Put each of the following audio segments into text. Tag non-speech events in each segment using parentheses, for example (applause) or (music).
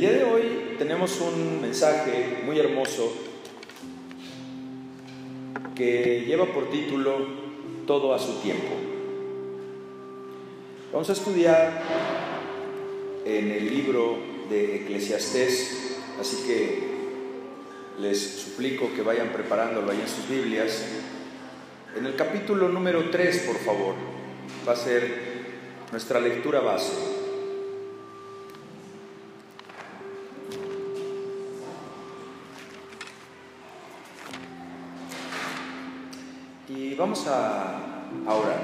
El día de hoy tenemos un mensaje muy hermoso que lleva por título Todo a su tiempo. Vamos a estudiar en el libro de Eclesiastés, así que les suplico que vayan preparándolo ahí en sus Biblias. En el capítulo número 3, por favor, va a ser nuestra lectura base. Vamos a, orar.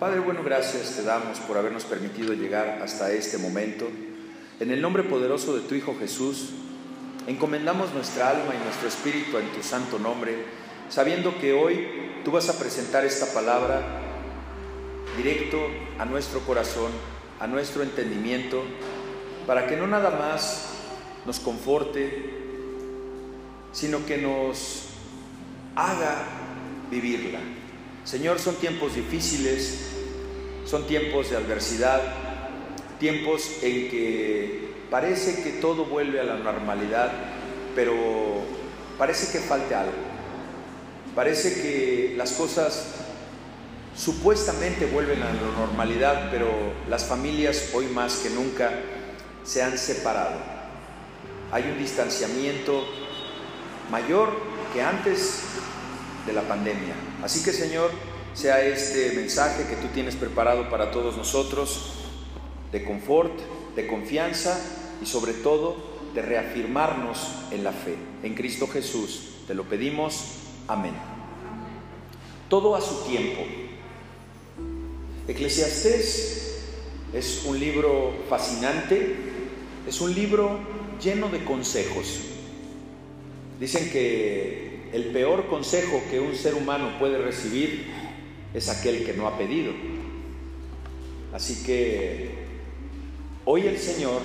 Padre bueno, gracias te damos por habernos permitido llegar hasta este momento. En el nombre poderoso de tu Hijo Jesús, encomendamos nuestra alma y nuestro espíritu en tu santo nombre, sabiendo que hoy tú vas a presentar esta palabra directo a nuestro corazón, a nuestro entendimiento, para que no nada más nos conforte, sino que nos haga vivirla. Señor, son tiempos difíciles, son tiempos de adversidad, tiempos en que parece que todo vuelve a la normalidad, pero parece que falte algo. Parece que las cosas supuestamente vuelven a la normalidad, pero las familias hoy más que nunca se han separado. Hay un distanciamiento mayor que antes de la pandemia. Así que Señor, sea este mensaje que tú tienes preparado para todos nosotros de confort, de confianza y sobre todo de reafirmarnos en la fe. En Cristo Jesús te lo pedimos. Amén. Todo a su tiempo. Eclesiastés es un libro fascinante, es un libro lleno de consejos. Dicen que el peor consejo que un ser humano puede recibir es aquel que no ha pedido. Así que hoy el Señor,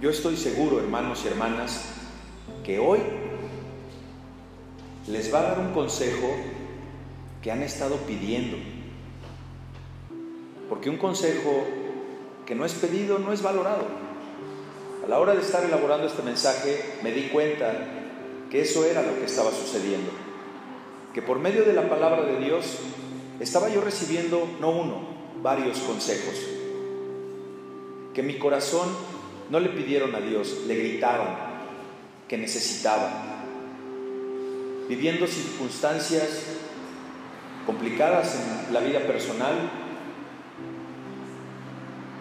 yo estoy seguro, hermanos y hermanas, que hoy les va a dar un consejo que han estado pidiendo porque un consejo que no es pedido no es valorado. A la hora de estar elaborando este mensaje me di cuenta que eso era lo que estaba sucediendo. Que por medio de la palabra de Dios estaba yo recibiendo no uno, varios consejos. Que mi corazón no le pidieron a Dios, le gritaron que necesitaba. Viviendo circunstancias complicadas en la vida personal,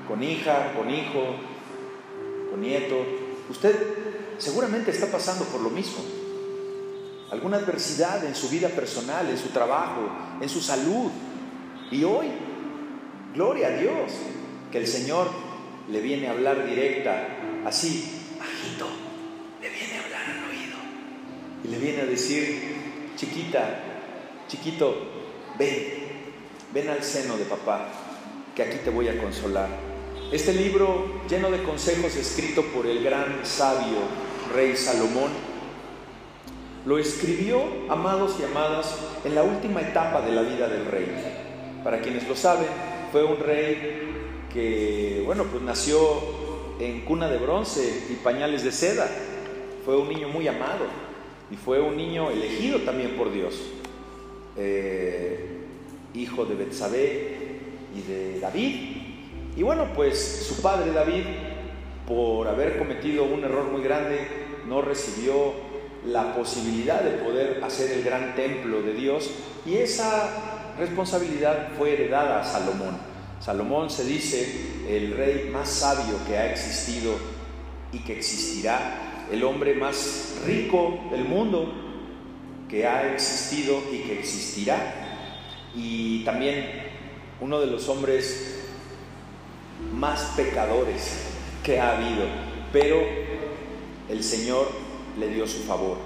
con hija, con hijo, con nieto. Usted seguramente está pasando por lo mismo. Alguna adversidad en su vida personal, en su trabajo, en su salud. Y hoy, gloria a Dios, que el Señor le viene a hablar directa, así, bajito, le viene a hablar al oído. Y le viene a decir, chiquita, chiquito, ven, ven al seno de papá, que aquí te voy a consolar. Este libro lleno de consejos escrito por el gran sabio rey Salomón, lo escribió, amados y amadas, en la última etapa de la vida del rey. Para quienes lo saben, fue un rey que, bueno, pues nació en cuna de bronce y pañales de seda. Fue un niño muy amado y fue un niño elegido también por Dios. Eh, hijo de Betsabé y de David, y bueno, pues su padre David, por haber cometido un error muy grande, no recibió la posibilidad de poder hacer el gran templo de Dios y esa responsabilidad fue heredada a Salomón. Salomón se dice el rey más sabio que ha existido y que existirá, el hombre más rico del mundo que ha existido y que existirá, y también uno de los hombres más pecadores que ha habido, pero el Señor le dio su favor.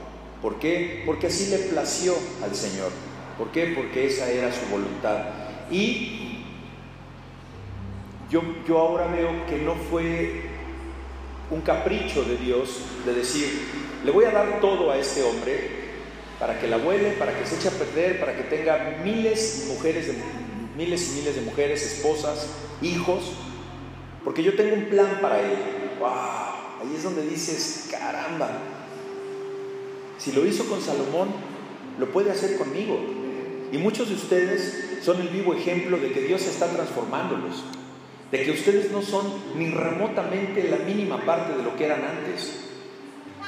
¿Por qué? Porque así le plació al Señor. ¿Por qué? Porque esa era su voluntad. Y yo, yo ahora veo que no fue un capricho de Dios de decir, le voy a dar todo a este hombre para que la vuele, para que se eche a perder, para que tenga miles mujeres, miles y miles de mujeres, esposas, hijos, porque yo tengo un plan para él. ¡Wow! Ahí es donde dices, caramba, si lo hizo con Salomón, lo puede hacer conmigo. Y muchos de ustedes son el vivo ejemplo de que Dios está transformándolos, de que ustedes no son ni remotamente la mínima parte de lo que eran antes,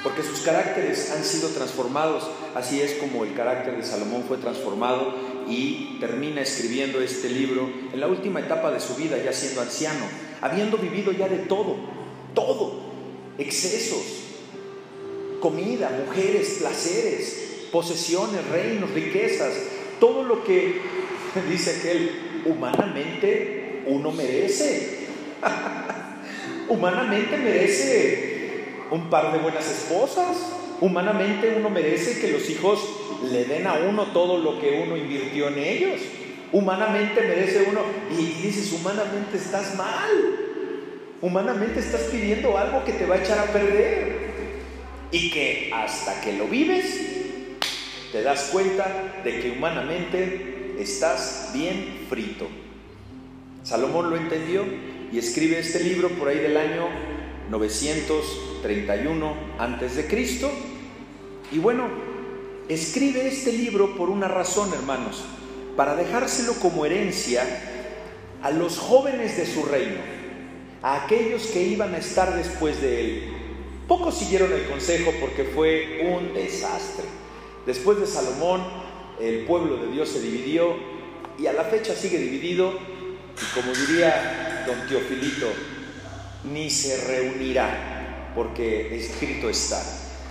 porque sus caracteres han sido transformados, así es como el carácter de Salomón fue transformado y termina escribiendo este libro en la última etapa de su vida, ya siendo anciano, habiendo vivido ya de todo, todo, excesos, comida, mujeres, placeres, posesiones, reinos, riquezas, todo lo que (laughs) dice aquel humanamente uno merece. (laughs) humanamente merece un par de buenas esposas. Humanamente uno merece que los hijos le den a uno todo lo que uno invirtió en ellos. Humanamente merece uno, y dices, humanamente estás mal. Humanamente estás pidiendo algo que te va a echar a perder. Y que hasta que lo vives, te das cuenta de que humanamente estás bien frito. Salomón lo entendió y escribe este libro por ahí del año 931 antes de Cristo. Y bueno, escribe este libro por una razón, hermanos, para dejárselo como herencia a los jóvenes de su reino, a aquellos que iban a estar después de él. Pocos siguieron el consejo porque fue un desastre. Después de Salomón, el pueblo de Dios se dividió y a la fecha sigue dividido y como diría don Teofilito, ni se reunirá porque escrito está.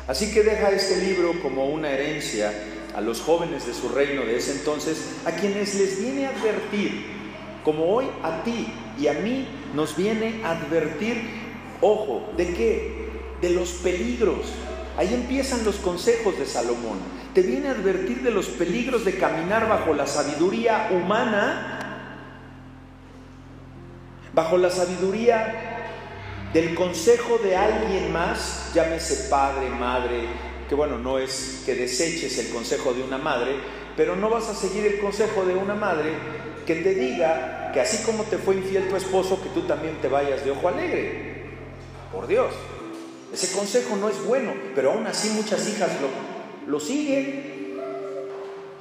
Así que deja este libro como una herencia a los jóvenes de su reino de ese entonces, a quienes les viene a advertir, como hoy a ti y a mí nos viene a advertir, ojo, ¿de qué? De los peligros. Ahí empiezan los consejos de Salomón. Te viene a advertir de los peligros de caminar bajo la sabiduría humana, bajo la sabiduría del consejo de alguien más, llámese padre, madre, que bueno, no es que deseches el consejo de una madre, pero no vas a seguir el consejo de una madre que te diga que así como te fue infiel tu esposo, que tú también te vayas de ojo alegre. Por Dios. Ese consejo no es bueno, pero aún así muchas hijas lo, lo siguen.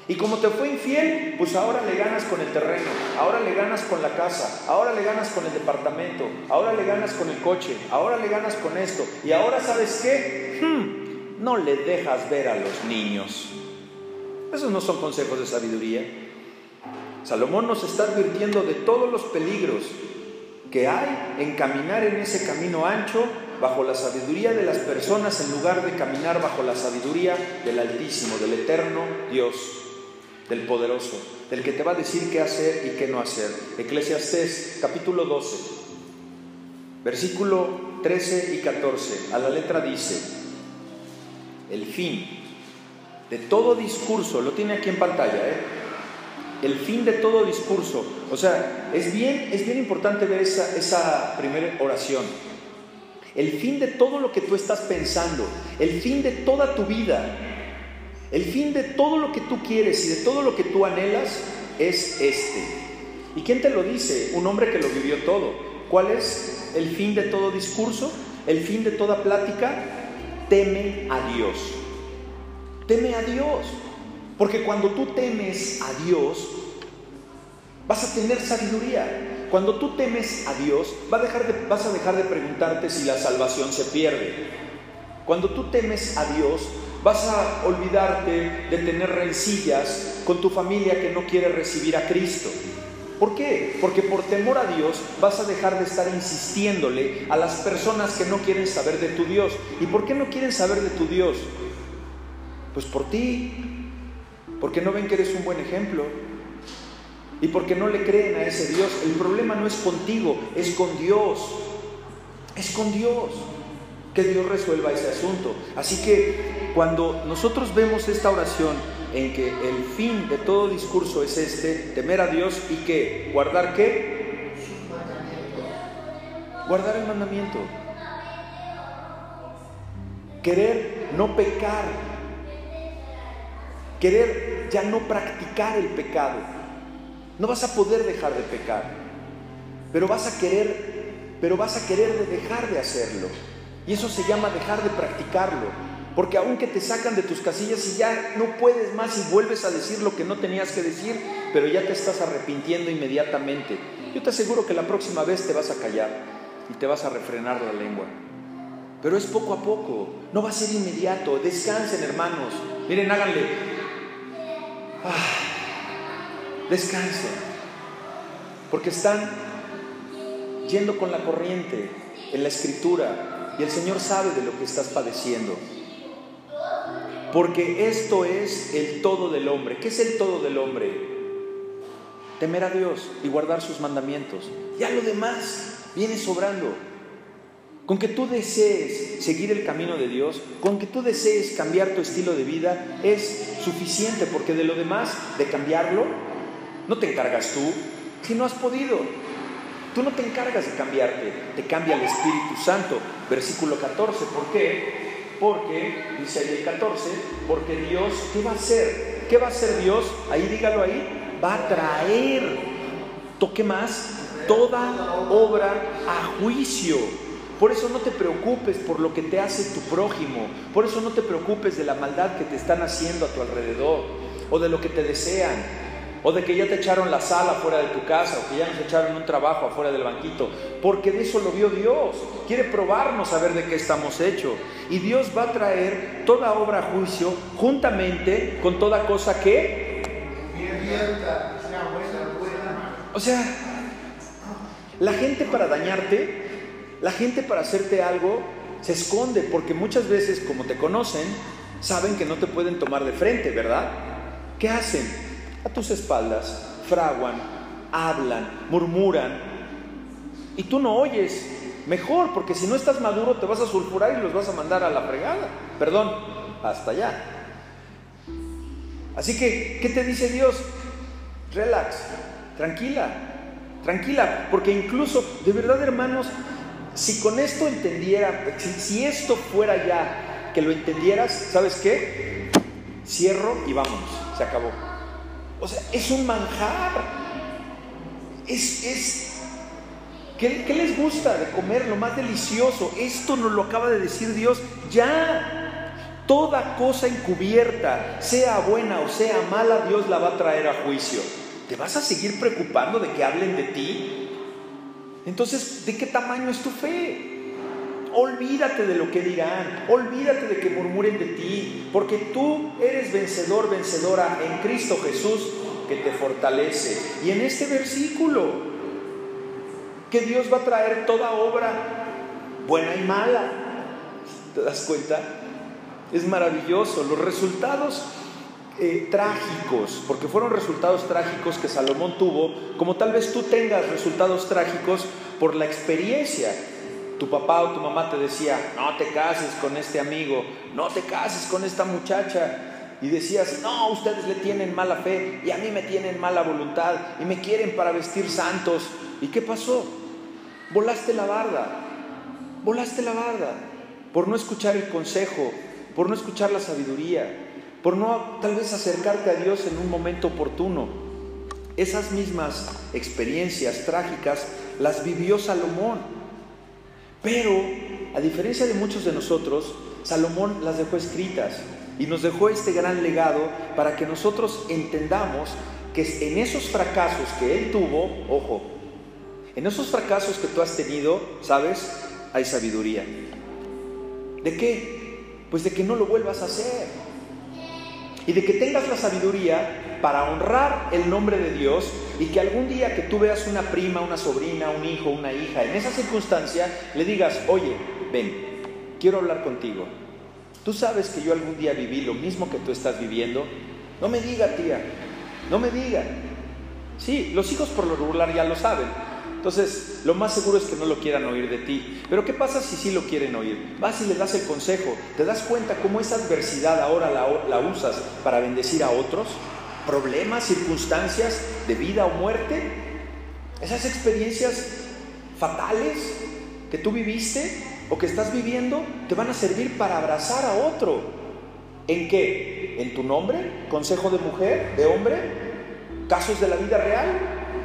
Y como te fue infiel, pues ahora le ganas con el terreno, ahora le ganas con la casa, ahora le ganas con el departamento, ahora le ganas con el coche, ahora le ganas con esto. Y ahora sabes qué? Hmm, no le dejas ver a los niños. Esos no son consejos de sabiduría. Salomón nos está advirtiendo de todos los peligros que hay en caminar en ese camino ancho bajo la sabiduría de las personas en lugar de caminar bajo la sabiduría del Altísimo, del Eterno Dios del poderoso, del que te va a decir qué hacer y qué no hacer. Eclesiastés capítulo 12, versículo 13 y 14, a la letra dice, el fin de todo discurso, lo tiene aquí en pantalla, ¿eh? el fin de todo discurso, o sea, es bien, es bien importante ver esa, esa primera oración. El fin de todo lo que tú estás pensando, el fin de toda tu vida, el fin de todo lo que tú quieres y de todo lo que tú anhelas es este. ¿Y quién te lo dice? Un hombre que lo vivió todo. ¿Cuál es el fin de todo discurso? El fin de toda plática. Teme a Dios. Teme a Dios. Porque cuando tú temes a Dios, vas a tener sabiduría. Cuando tú temes a Dios, vas a dejar de, preguntarte si la salvación se pierde. Cuando tú temes a Dios, Vas a olvidarte de tener rencillas con tu familia que no quiere recibir a Cristo. ¿Por qué? Porque por temor a Dios vas a dejar de estar insistiéndole a las personas que no quieren saber de tu Dios. ¿Y por qué no quieren saber de tu Dios? Pues por ti, porque no ven que eres un buen ejemplo y porque no le creen a ese Dios. El problema no es contigo, es con Dios. Es con Dios. Que Dios resuelva ese asunto. Así que cuando nosotros vemos esta oración en que el fin de todo discurso es este, temer a Dios y que guardar qué? Guardar el mandamiento. Querer no pecar. Querer ya no practicar el pecado. No vas a poder dejar de pecar, pero vas a querer, pero vas a querer dejar de hacerlo. Y eso se llama dejar de practicarlo. Porque aunque te sacan de tus casillas y ya no puedes más y vuelves a decir lo que no tenías que decir, pero ya te estás arrepintiendo inmediatamente. Yo te aseguro que la próxima vez te vas a callar y te vas a refrenar la lengua. Pero es poco a poco, no va a ser inmediato. Descansen, hermanos. Miren, háganle. Ah, descansen. Porque están yendo con la corriente en la escritura y el Señor sabe de lo que estás padeciendo. Porque esto es el todo del hombre. ¿Qué es el todo del hombre? Temer a Dios y guardar sus mandamientos. Ya lo demás viene sobrando. Con que tú desees seguir el camino de Dios, con que tú desees cambiar tu estilo de vida, es suficiente, porque de lo demás, de cambiarlo, no te encargas tú, si no has podido. Tú no te encargas de cambiarte, te cambia el Espíritu Santo. Versículo 14, ¿por qué? Porque, dice ahí el 14, porque Dios, ¿qué va a hacer? ¿Qué va a hacer Dios? Ahí dígalo ahí, va a traer, toque más, toda obra a juicio. Por eso no te preocupes por lo que te hace tu prójimo. Por eso no te preocupes de la maldad que te están haciendo a tu alrededor o de lo que te desean o de que ya te echaron la sala fuera de tu casa, o que ya nos echaron un trabajo afuera del banquito, porque de eso lo vio Dios. Quiere probarnos a ver de qué estamos hechos. Y Dios va a traer toda obra a juicio juntamente con toda cosa que... O sea, la gente para dañarte, la gente para hacerte algo, se esconde, porque muchas veces, como te conocen, saben que no te pueden tomar de frente, ¿verdad? ¿Qué hacen? A tus espaldas, fraguan, hablan, murmuran, y tú no oyes. Mejor, porque si no estás maduro te vas a sulfurar y los vas a mandar a la fregada. Perdón, hasta allá. Así que, ¿qué te dice Dios? Relax, tranquila, tranquila, porque incluso, de verdad hermanos, si con esto entendiera, si, si esto fuera ya, que lo entendieras, ¿sabes qué? Cierro y vámonos, se acabó. O sea, es un manjar. Es, es ¿qué, ¿qué, les gusta de comer? Lo más delicioso. Esto nos lo acaba de decir Dios. Ya. Toda cosa encubierta, sea buena o sea mala, Dios la va a traer a juicio. ¿Te vas a seguir preocupando de que hablen de ti? Entonces, ¿de qué tamaño es tu fe? Olvídate de lo que dirán, olvídate de que murmuren de ti, porque tú eres vencedor, vencedora en Cristo Jesús que te fortalece. Y en este versículo, que Dios va a traer toda obra, buena y mala. ¿Te das cuenta? Es maravilloso. Los resultados eh, trágicos, porque fueron resultados trágicos que Salomón tuvo, como tal vez tú tengas resultados trágicos por la experiencia tu papá o tu mamá te decía, no te cases con este amigo, no te cases con esta muchacha. Y decías, no, ustedes le tienen mala fe y a mí me tienen mala voluntad y me quieren para vestir santos. ¿Y qué pasó? Volaste la barda, volaste la barda por no escuchar el consejo, por no escuchar la sabiduría, por no tal vez acercarte a Dios en un momento oportuno. Esas mismas experiencias trágicas las vivió Salomón. Pero, a diferencia de muchos de nosotros, Salomón las dejó escritas y nos dejó este gran legado para que nosotros entendamos que en esos fracasos que él tuvo, ojo, en esos fracasos que tú has tenido, ¿sabes? Hay sabiduría. ¿De qué? Pues de que no lo vuelvas a hacer. Y de que tengas la sabiduría para honrar el nombre de Dios y que algún día que tú veas una prima, una sobrina, un hijo, una hija, en esa circunstancia, le digas, oye, ven, quiero hablar contigo. Tú sabes que yo algún día viví lo mismo que tú estás viviendo. No me diga, tía, no me diga. Sí, los hijos por lo regular ya lo saben. Entonces, lo más seguro es que no lo quieran oír de ti. Pero ¿qué pasa si sí lo quieren oír? Vas y le das el consejo. ¿Te das cuenta cómo esa adversidad ahora la, la usas para bendecir a otros? Problemas, circunstancias de vida o muerte, esas experiencias fatales que tú viviste o que estás viviendo, te van a servir para abrazar a otro. ¿En qué? ¿En tu nombre? ¿Consejo de mujer, de hombre? ¿Casos de la vida real?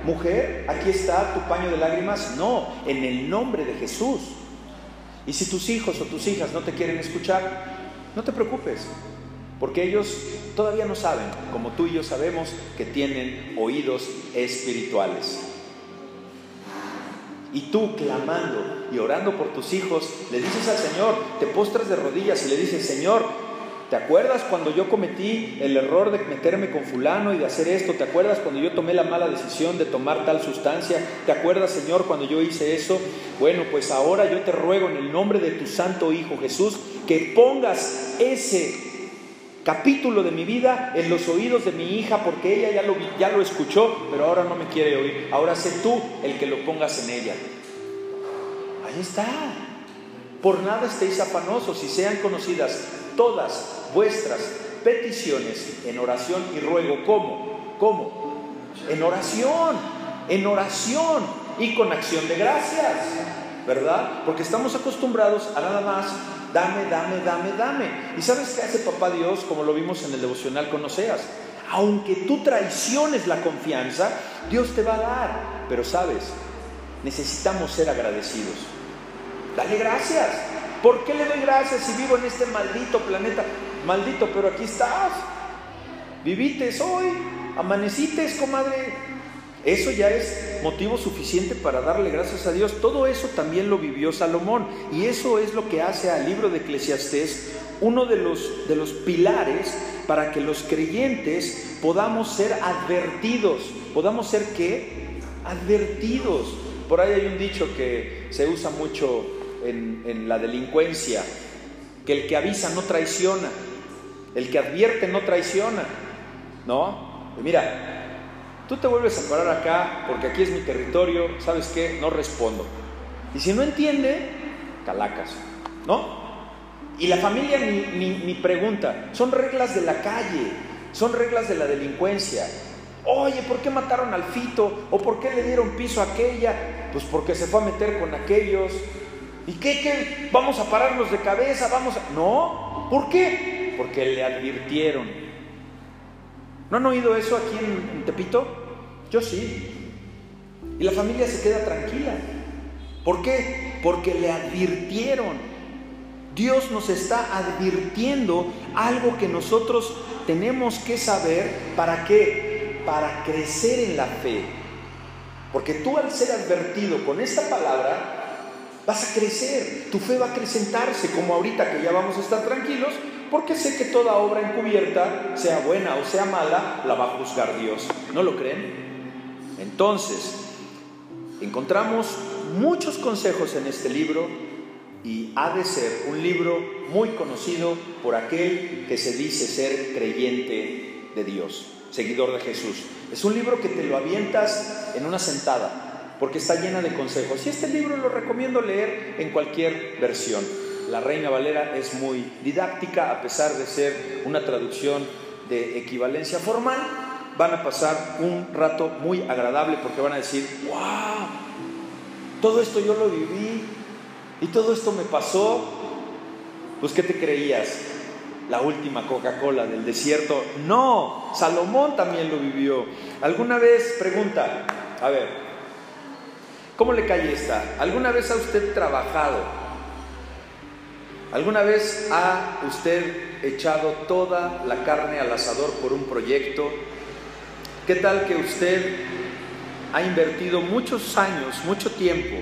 Mujer, aquí está tu paño de lágrimas. No, en el nombre de Jesús. Y si tus hijos o tus hijas no te quieren escuchar, no te preocupes, porque ellos todavía no saben, como tú y yo sabemos, que tienen oídos espirituales. Y tú clamando y orando por tus hijos, le dices al Señor, te postras de rodillas y le dices, Señor, ¿te acuerdas cuando yo cometí el error de meterme con fulano y de hacer esto? ¿Te acuerdas cuando yo tomé la mala decisión de tomar tal sustancia? ¿Te acuerdas, Señor, cuando yo hice eso? Bueno, pues ahora yo te ruego en el nombre de tu Santo Hijo Jesús que pongas ese capítulo de mi vida en los oídos de mi hija porque ella ya lo, ya lo escuchó, pero ahora no me quiere oír. Ahora sé tú el que lo pongas en ella. Ahí está. Por nada estéis afanosos y sean conocidas todas vuestras peticiones en oración y ruego. ¿Cómo? ¿Cómo? En oración, en oración y con acción de gracias, ¿verdad? Porque estamos acostumbrados a nada más dame, dame, dame, dame. ¿Y sabes qué hace papá Dios, como lo vimos en el devocional con Oseas? Aunque tú traiciones la confianza, Dios te va a dar. Pero sabes, necesitamos ser agradecidos. Dale gracias. ¿Por qué le doy gracias si vivo en este maldito planeta? Maldito, pero aquí estás. Vivites hoy, amanecites, comadre. Eso ya es motivo suficiente para darle gracias a Dios. Todo eso también lo vivió Salomón. Y eso es lo que hace al libro de Eclesiastés uno de los, de los pilares para que los creyentes podamos ser advertidos. ¿Podamos ser qué? Advertidos. Por ahí hay un dicho que se usa mucho en, en la delincuencia, que el que avisa no traiciona, el que advierte no traiciona. ¿No? mira, Tú te vuelves a parar acá porque aquí es mi territorio, ¿sabes qué? No respondo. Y si no entiende, calacas, ¿no? Y la familia ni, pregunta, son reglas de la calle, son reglas de la delincuencia. Oye, ¿por qué mataron al Fito? ¿O por qué le dieron piso a aquella? Pues porque se fue a meter con aquellos. ¿Y qué? qué? ¿Vamos a pararnos de cabeza? ¿Vamos a.? No. ¿Por qué? Porque le advirtieron. ¿No han oído eso aquí en Tepito? Yo sí. Y la familia se queda tranquila. ¿Por qué? Porque le advirtieron. Dios nos está advirtiendo algo que nosotros tenemos que saber. ¿Para qué? Para crecer en la fe. Porque tú al ser advertido con esta palabra, vas a crecer, tu fe va a acrecentarse, como ahorita que ya vamos a estar tranquilos, porque sé que toda obra encubierta, sea buena o sea mala, la va a juzgar Dios. ¿No lo creen? Entonces, encontramos muchos consejos en este libro y ha de ser un libro muy conocido por aquel que se dice ser creyente de Dios, seguidor de Jesús. Es un libro que te lo avientas en una sentada porque está llena de consejos. Y este libro lo recomiendo leer en cualquier versión. La Reina Valera es muy didáctica a pesar de ser una traducción de equivalencia formal van a pasar un rato muy agradable porque van a decir, wow, todo esto yo lo viví y todo esto me pasó. Pues ¿qué te creías? La última Coca-Cola del desierto. No, Salomón también lo vivió. ¿Alguna vez, pregunta, a ver, ¿cómo le cae esta? ¿Alguna vez ha usted trabajado? ¿Alguna vez ha usted echado toda la carne al asador por un proyecto ¿Qué tal que usted ha invertido muchos años, mucho tiempo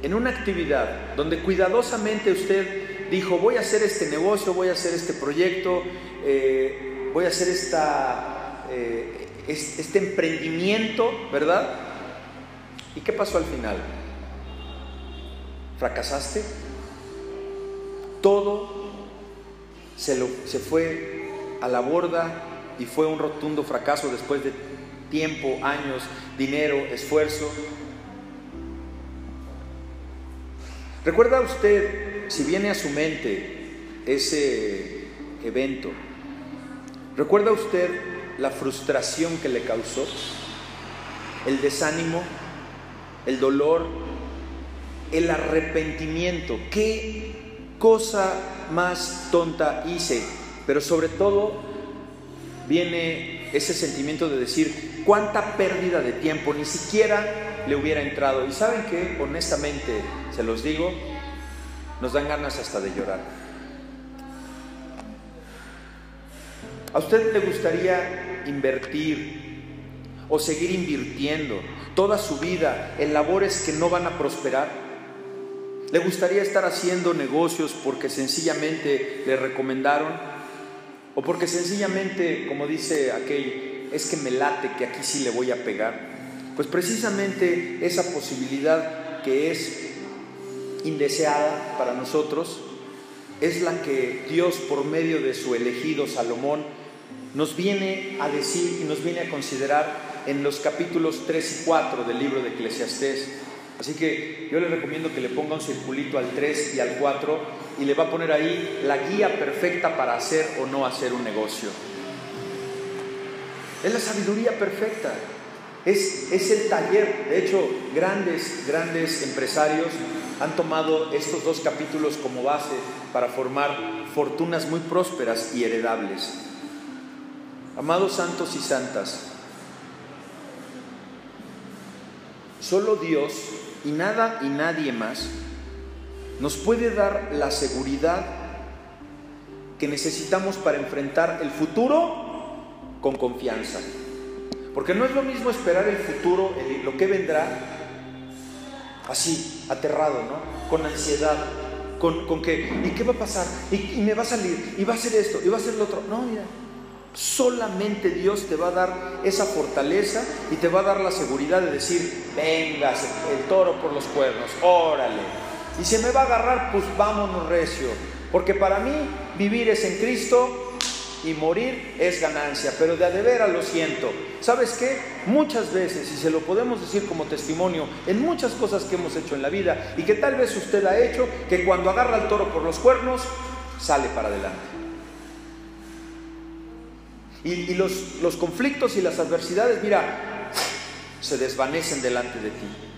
en una actividad donde cuidadosamente usted dijo, voy a hacer este negocio, voy a hacer este proyecto, eh, voy a hacer esta, eh, este emprendimiento, ¿verdad? ¿Y qué pasó al final? ¿Fracasaste? Todo se, lo, se fue a la borda y fue un rotundo fracaso después de tiempo, años, dinero, esfuerzo. ¿Recuerda usted, si viene a su mente ese evento, recuerda usted la frustración que le causó, el desánimo, el dolor, el arrepentimiento? ¿Qué cosa más tonta hice? Pero sobre todo viene ese sentimiento de decir, cuánta pérdida de tiempo, ni siquiera le hubiera entrado. Y saben que, honestamente, se los digo, nos dan ganas hasta de llorar. ¿A usted le gustaría invertir o seguir invirtiendo toda su vida en labores que no van a prosperar? ¿Le gustaría estar haciendo negocios porque sencillamente le recomendaron? ¿O porque sencillamente, como dice aquel, es que me late que aquí sí le voy a pegar? Pues precisamente esa posibilidad que es indeseada para nosotros es la que Dios por medio de su elegido Salomón nos viene a decir y nos viene a considerar en los capítulos 3 y 4 del libro de Eclesiastés. Así que yo le recomiendo que le ponga un circulito al 3 y al 4 y le va a poner ahí la guía perfecta para hacer o no hacer un negocio. Es la sabiduría perfecta. Es, es el taller. De hecho, grandes, grandes empresarios han tomado estos dos capítulos como base para formar fortunas muy prósperas y heredables. Amados santos y santas, solo Dios y nada y nadie más nos puede dar la seguridad que necesitamos para enfrentar el futuro con confianza. Porque no es lo mismo esperar el futuro, lo que vendrá, así, aterrado, ¿no? Con ansiedad, con, con que, ¿y qué va a pasar? ¿Y, me va a salir, y va a ser esto, y va a ser lo otro. No, mira, solamente Dios te va a dar esa fortaleza y te va a dar la seguridad de decir, vengas, el toro por los cuernos, órale. Y si me va a agarrar, pues vámonos recio. Porque para mí vivir es en Cristo y morir es ganancia, pero de a de veras lo siento. ¿Sabes qué? Muchas veces, y se lo podemos decir como testimonio, en muchas cosas que hemos hecho en la vida y que tal vez usted ha hecho, que cuando agarra al toro por los cuernos, sale para adelante. Y, los conflictos y las adversidades, mira, se desvanecen delante de ti.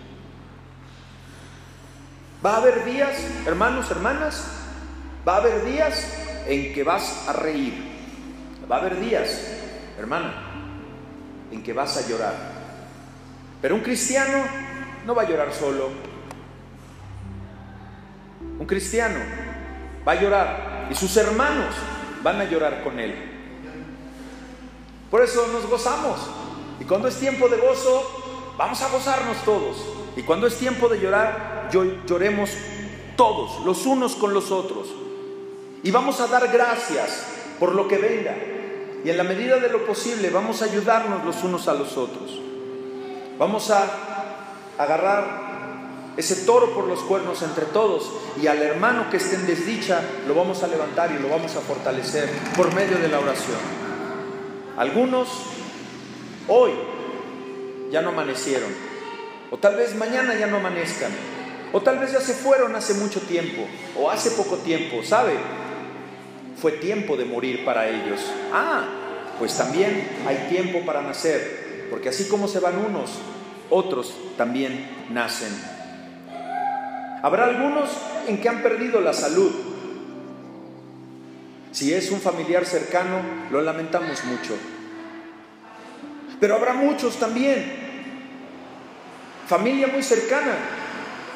Va a haber días, hermanos, hermanas, va a haber días en que vas a reír, Va a haber días, hermana, en que vas a llorar. Pero un cristiano no va a llorar solo. Un cristiano va a llorar y sus hermanos van a llorar con él. Por eso nos gozamos. Y cuando es tiempo de gozo, vamos a gozarnos todos. Y cuando es tiempo de llorar, lloremos todos, los unos con los otros. Y vamos a dar gracias por lo que venga. Y en la medida de lo posible vamos a ayudarnos los unos a los otros. Vamos a agarrar ese toro por los cuernos entre todos y al hermano que esté en desdicha lo vamos a levantar y lo vamos a fortalecer por medio de la oración. Algunos hoy ya no amanecieron, o tal vez mañana ya no amanezcan, o tal vez ya se fueron hace mucho tiempo, o hace poco tiempo, ¿sabe? fue tiempo de morir para ellos. Ah, pues también hay tiempo para nacer, porque así como se van unos, otros también nacen. Habrá algunos en que han perdido la salud. Si es un familiar cercano, lo lamentamos mucho. Pero habrá muchos también, familia muy cercana,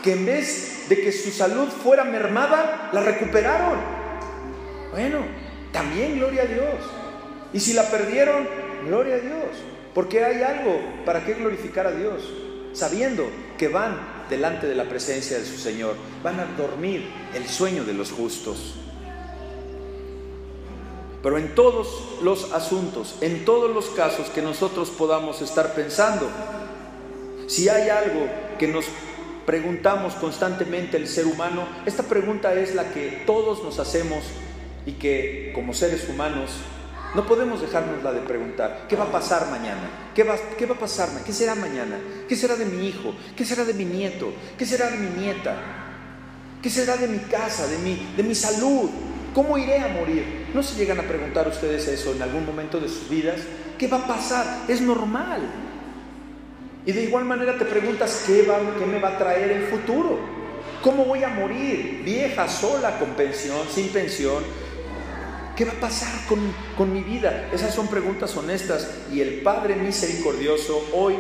que en vez de que su salud fuera mermada, la recuperaron. Bueno, también gloria a Dios. Y si la perdieron, gloria a Dios. Porque hay algo para qué glorificar a Dios. Sabiendo que van delante de la presencia de su Señor. Van a dormir el sueño de los justos. Pero en todos los asuntos, en todos los casos que nosotros podamos estar pensando, si hay algo que nos preguntamos constantemente el ser humano, esta pregunta es la que todos nos hacemos y que como seres humanos no podemos dejárnosla de preguntar, ¿qué va a pasar mañana? ¿Qué va, ¿Qué va a pasar? ¿Qué será mañana? ¿Qué será de mi hijo? ¿Qué será de mi nieto? ¿Qué será de mi nieta? ¿Qué será de mi casa, de mi, de mi salud? ¿Cómo iré a morir? ¿No se llegan a preguntar ustedes eso en algún momento de sus vidas? ¿Qué va a pasar? Es normal. Y de igual manera te preguntas, ¿qué, me va a traer el futuro? ¿Cómo voy a morir? Vieja, sola, con pensión, sin pensión, ¿Qué va a pasar con, mi vida? Esas son preguntas honestas y el Padre misericordioso hoy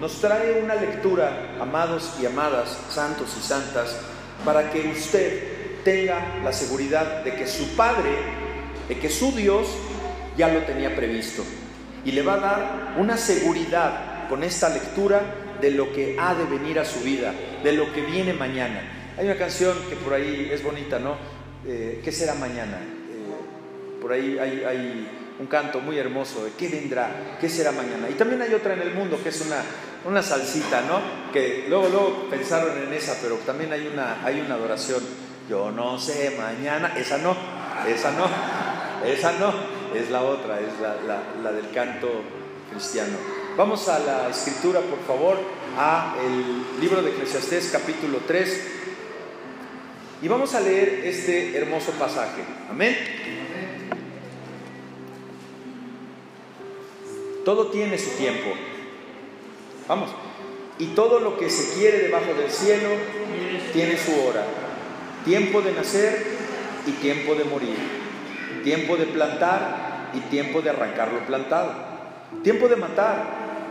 nos trae una lectura, amados y amadas, santos y santas, para que usted tenga la seguridad de que su Padre, de que su Dios ya lo tenía previsto. Y le va a dar una seguridad con esta lectura de lo que ha de venir a su vida, de lo que viene mañana. Hay una canción que por ahí es bonita, ¿no? Eh, ¿Qué será mañana? Eh, por ahí hay, un canto muy hermoso de ¿qué vendrá? ¿Qué será mañana? Y también hay otra en el mundo que es una, una salsita, ¿no? Que luego, luego pensaron en esa, pero también hay una, hay una adoración. Yo no sé mañana, esa no, esa no, (laughs) esa no, es la otra, es la, la del canto cristiano. Vamos a la escritura, por favor, a el libro de Eclesiastés capítulo 3 y vamos a leer este hermoso pasaje. Amén. Todo tiene su tiempo. Vamos. Y todo lo que se quiere debajo del cielo tiene su hora. Tiempo de nacer y tiempo de morir. Tiempo de plantar y tiempo de arrancar lo plantado. Tiempo de matar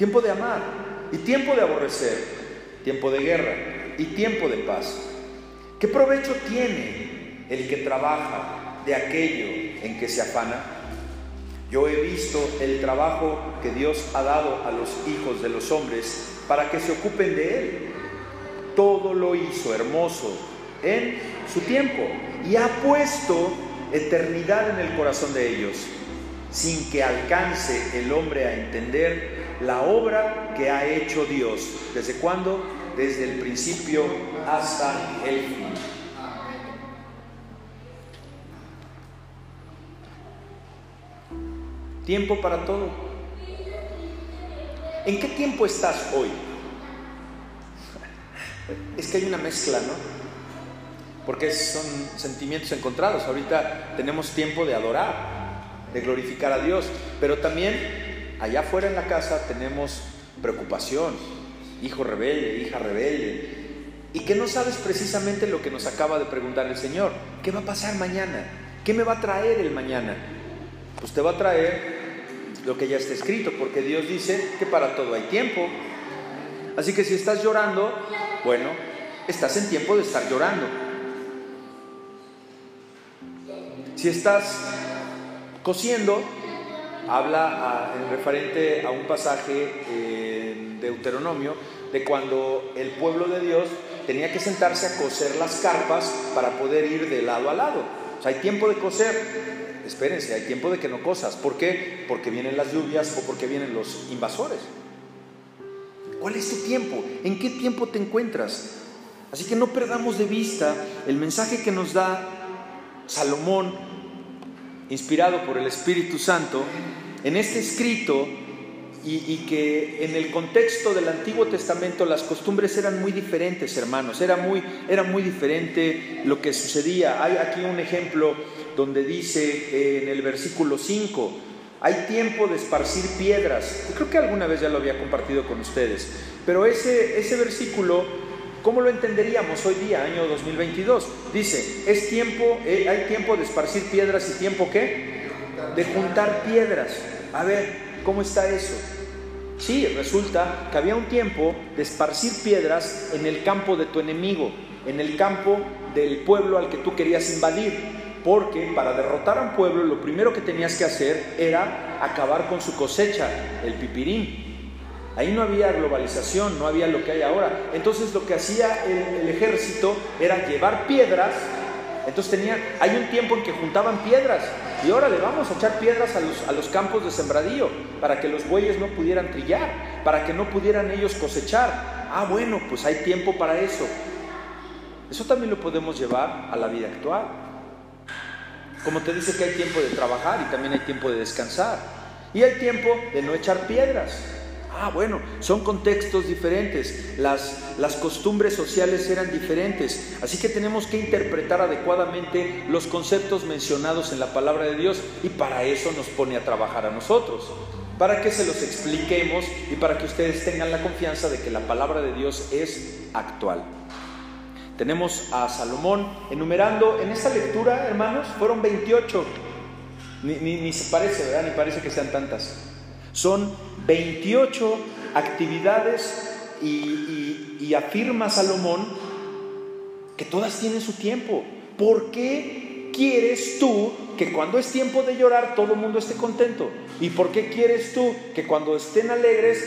Tiempo de amar y tiempo de aborrecer. Tiempo de guerra y tiempo de paz. ¿Qué provecho tiene el que trabaja de aquello en que se afana? Yo he visto el trabajo que Dios ha dado a los hijos de los hombres para que se ocupen de Él. Todo lo hizo hermoso en su tiempo y ha puesto eternidad en el corazón de ellos, sin que alcance el hombre a entender la obra que ha hecho Dios. ¿Desde cuándo? Desde el principio hasta el fin. Tiempo para todo. ¿En qué tiempo estás hoy? Es que hay una mezcla, ¿no? Porque son sentimientos encontrados. Ahorita tenemos tiempo de adorar, de glorificar a Dios, pero también allá afuera en la casa tenemos preocupación, hijo rebelde, hija rebelde, y que no sabes precisamente lo que nos acaba de preguntar el Señor. ¿Qué va a pasar mañana? ¿Qué me va a traer el mañana? Pues te va a traer lo que ya está escrito, porque Dios dice que para todo hay tiempo. Así que si estás llorando, bueno, estás en tiempo de estar llorando. Si estás cosiendo, habla en referente a un pasaje en Deuteronomio de cuando el pueblo de Dios tenía que sentarse a coser las carpas para poder ir de lado a lado. O sea, hay tiempo de coser espérense, hay tiempo de que no cosas. ¿Por qué? Porque vienen las lluvias o porque vienen los invasores. ¿Cuál es tu tiempo? ¿En qué tiempo te encuentras? Así que no perdamos de vista el mensaje que nos da Salomón, inspirado por el Espíritu Santo, en este escrito y, que en el contexto del Antiguo Testamento las costumbres eran muy diferentes, hermanos, era muy, era muy diferente lo que sucedía. Hay aquí un ejemplo donde dice en el versículo 5, hay tiempo de esparcir piedras. Creo que alguna vez ya lo había compartido con ustedes, pero ese, ese versículo, ¿cómo lo entenderíamos hoy día, año 2022? Dice, es tiempo, eh, hay tiempo de esparcir piedras y tiempo qué? De juntar piedras. A ver, ¿Cómo está eso? Sí, resulta que había un tiempo de esparcir piedras en el campo de tu enemigo, en el campo del pueblo al que tú querías invadir, porque para derrotar a un pueblo lo primero que tenías que hacer era acabar con su cosecha, el pipirín. Ahí no había globalización, no había lo que hay ahora. Entonces lo que hacía el, ejército era llevar piedras entonces tenía, hay un tiempo en que juntaban piedras y ahora le vamos a echar piedras a los, a los campos de sembradío para que los bueyes no pudieran trillar, para que no pudieran ellos cosechar. Ah, bueno, pues hay tiempo para eso. Eso también lo podemos llevar a la vida actual. Como te dice que hay tiempo de trabajar y también hay tiempo de descansar. Y hay tiempo de no echar piedras. Ah, bueno, son contextos diferentes, las, las costumbres sociales eran diferentes, así que tenemos que interpretar adecuadamente los conceptos mencionados en la palabra de Dios y para eso nos pone a trabajar a nosotros, para que se los expliquemos y para que ustedes tengan la confianza de que la palabra de Dios es actual. Tenemos a Salomón enumerando en esta lectura, hermanos, fueron 28, ni, ni se parece, ¿verdad? Ni parece que sean tantas. Son 28 actividades y, afirma Salomón que todas tienen su tiempo. ¿Por qué quieres tú que cuando es tiempo de llorar todo el mundo esté contento? ¿Y por qué quieres tú que cuando estén alegres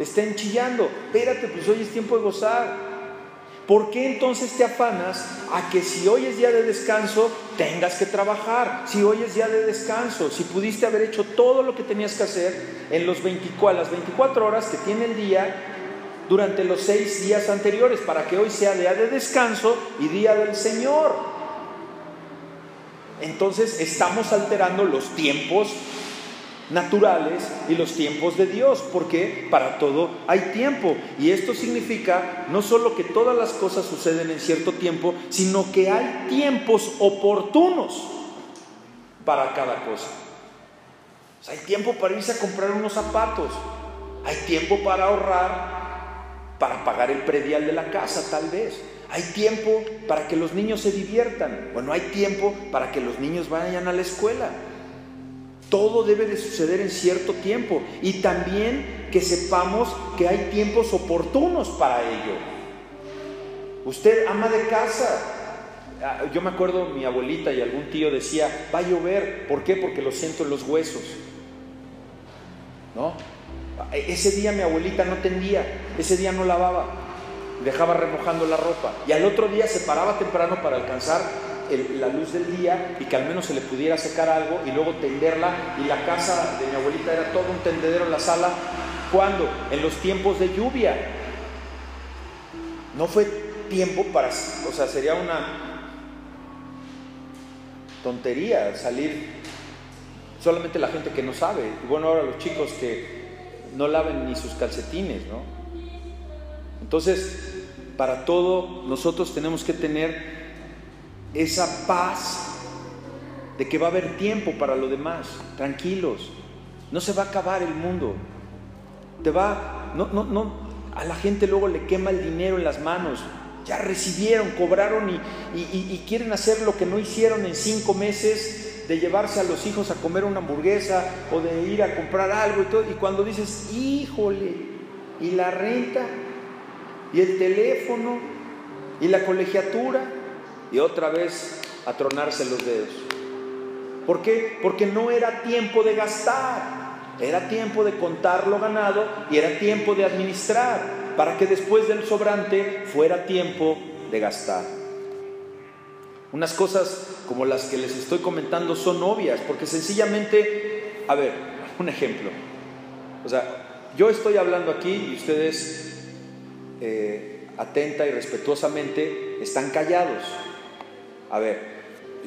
estén chillando? Espérate, pues hoy es tiempo de gozar. ¿Por qué entonces te afanas a que si hoy es día de descanso tengas que trabajar? Si hoy es día de descanso, si pudiste haber hecho todo lo que tenías que hacer en los 24, las 24 horas que tiene el día durante los seis días anteriores, para que hoy sea día de descanso y día del Señor. Entonces estamos alterando los tiempos naturales y los tiempos de Dios, porque para todo hay tiempo. Y esto significa no solo que todas las cosas suceden en cierto tiempo, sino que hay tiempos oportunos para cada cosa. hay tiempo para irse a comprar unos zapatos, hay tiempo para ahorrar, para pagar el predial de la casa tal vez. Hay tiempo para que los niños se diviertan. Bueno, hay tiempo para que los niños vayan a la escuela. Todo debe de suceder en cierto tiempo y también que sepamos que hay tiempos oportunos para ello. Usted ama de casa. Ah, yo me acuerdo mi abuelita y algún tío decía, va a llover. ¿Por qué? Porque lo siento en los huesos. ¿No? Ese día mi abuelita no tendía, ese día no lavaba, dejaba remojando la ropa y al otro día se paraba temprano para alcanzar la luz del día y que al menos se le pudiera secar algo y luego tenderla. Y la casa de mi abuelita era todo un tendedero en la sala. ¿Cuándo? En los tiempos de lluvia. No fue tiempo para, o sea, sería una tontería salir solamente la gente que no sabe. Y bueno, ahora los chicos que no laven ni sus calcetines, ¿no? Entonces, para todo nosotros tenemos que tener esa paz de que va a haber tiempo para lo demás. Tranquilos, no se va a acabar el mundo. Te va, no, no, no, a la gente luego le quema el dinero en las manos. Ya recibieron, cobraron y, quieren hacer lo que no hicieron en cinco meses de llevarse a los hijos a comer una hamburguesa o de ir a comprar algo y todo. Y cuando dices, híjole, y la renta, y el teléfono, y la colegiatura, y otra vez a tronarse los dedos. ¿Por qué? Porque no era tiempo de gastar, era tiempo de contar lo ganado y era tiempo de administrar, para que después del sobrante fuera tiempo de gastar. Unas cosas como las que les estoy comentando son obvias, porque sencillamente, a ver, un ejemplo. O sea, yo estoy hablando aquí y ustedes eh, atenta y respetuosamente están callados. A ver,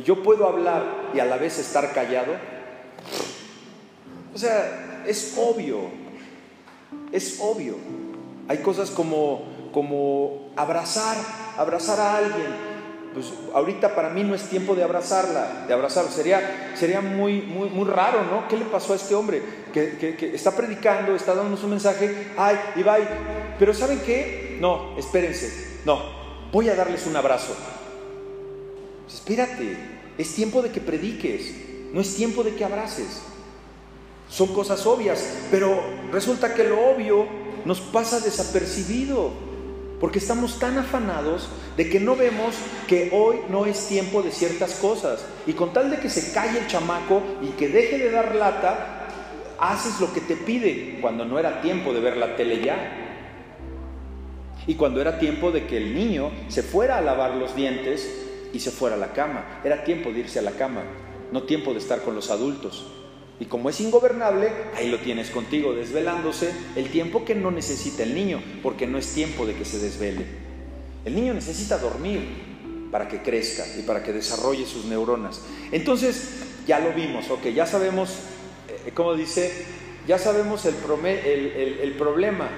yo puedo hablar y a la vez estar callado. O sea, es obvio, es obvio. Hay cosas como, como abrazar, abrazar a alguien. Pues ahorita para mí no es tiempo de abrazarla, de abrazar. Sería, sería muy, muy, muy raro, ¿no? ¿Qué le pasó a este hombre? Que, que, está predicando, está dándonos un mensaje, ay, y va, pero ¿saben qué? No, espérense, no, voy a darles un abrazo. Espérate, es tiempo de que prediques, no es tiempo de que abraces. Son cosas obvias, pero resulta que lo obvio nos pasa desapercibido, porque estamos tan afanados de que no vemos que hoy no es tiempo de ciertas cosas. Y con tal de que se calle el chamaco y que deje de dar lata, haces lo que te pide cuando no era tiempo de ver la tele ya. Y cuando era tiempo de que el niño se fuera a lavar los dientes y se fuera a la cama. Era tiempo de irse a la cama, no tiempo de estar con los adultos. Y como es ingobernable, ahí lo tienes contigo, desvelándose el tiempo que no necesita el niño, porque no es tiempo de que se desvele. El niño necesita dormir para que crezca y para que desarrolle sus neuronas. Entonces, ya lo vimos, ok, ya sabemos, eh, como dice, ya sabemos el, el, problema,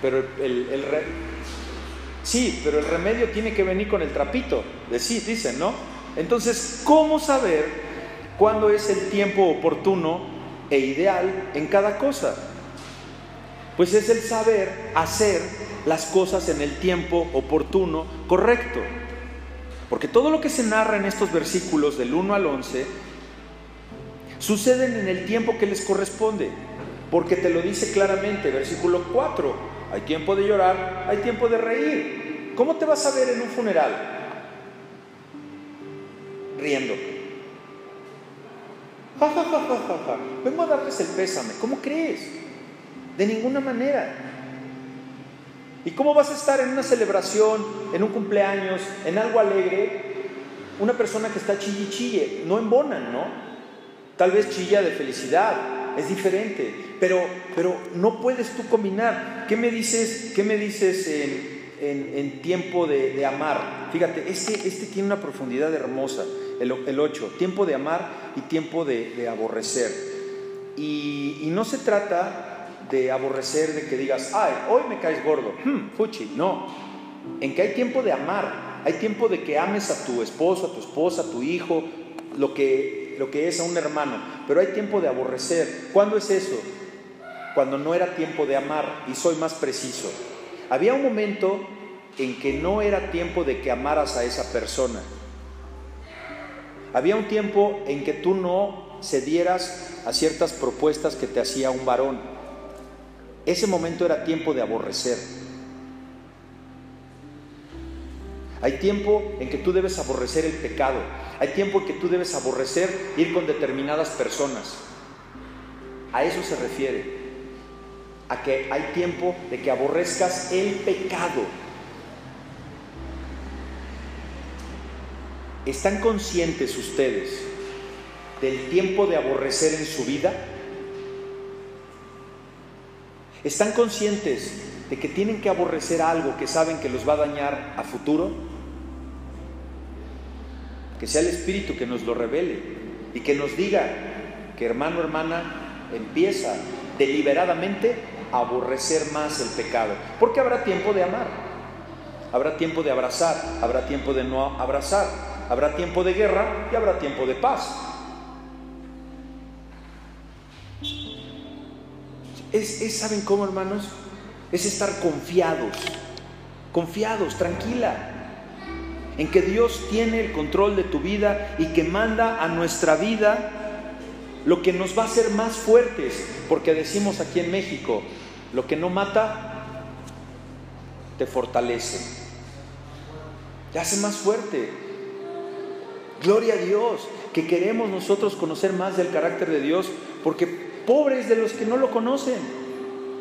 pero el, sí, pero el remedio tiene que venir con el trapito, de sí, dicen, ¿no? Entonces, ¿cómo saber cuándo es el tiempo oportuno e ideal en cada cosa? Pues es el saber hacer las cosas en el tiempo oportuno, correcto. Porque todo lo que se narra en estos versículos del 1 al 11 suceden en el tiempo que les corresponde. Porque te lo dice claramente, versículo 4, hay tiempo de llorar, hay tiempo de reír. ¿Cómo te vas a ver en un funeral? Riendo. Vengo a darles el pésame. ¿Cómo crees? De ninguna manera. ¿Y cómo vas a estar en una celebración, en un cumpleaños, en algo alegre? Una persona que está chille chille, no embonan, ¿no? Tal vez chilla de felicidad, es diferente, pero, pero no puedes tú combinar. ¿Qué me dices, qué me dices en, tiempo de, amar? Fíjate, este, este tiene una profundidad hermosa, el 8, tiempo de amar y tiempo de, aborrecer. Y, y no se trata de aborrecer, de que digas, ay, hoy me caes gordo, hmm, fuchi, no. En que hay tiempo de amar, hay tiempo de que ames a tu esposo, a tu esposa, a tu hijo, lo que, lo que es a un hermano, pero hay tiempo de aborrecer. ¿Cuándo es eso? Cuando no era tiempo de amar, y soy más preciso. Había un momento en que no era tiempo de que amaras a esa persona. Había un tiempo en que tú no cedieras a ciertas propuestas que te hacía un varón. Ese momento era tiempo de aborrecer. Hay tiempo en que tú debes aborrecer el pecado. Hay tiempo en que tú debes aborrecer ir con determinadas personas. A eso se refiere. A que hay tiempo de que aborrezcas el pecado. ¿Están conscientes ustedes del tiempo de aborrecer en su vida? ¿Están conscientes de que tienen que aborrecer algo que saben que los va a dañar a futuro? Que sea el Espíritu que nos lo revele y que nos diga que hermano, hermana, empieza deliberadamente a aborrecer más el pecado. Porque habrá tiempo de amar, habrá tiempo de abrazar, habrá tiempo de no abrazar, habrá tiempo de guerra y habrá tiempo de paz. Es, ¿saben cómo, hermanos? Es estar confiados, confiados, tranquila, en que Dios tiene el control de tu vida y que manda a nuestra vida lo que nos va a hacer más fuertes, porque decimos aquí en México, lo que no mata, te fortalece, te hace más fuerte. Gloria a Dios, que queremos nosotros conocer más del carácter de Dios, porque pobres de los que no lo conocen.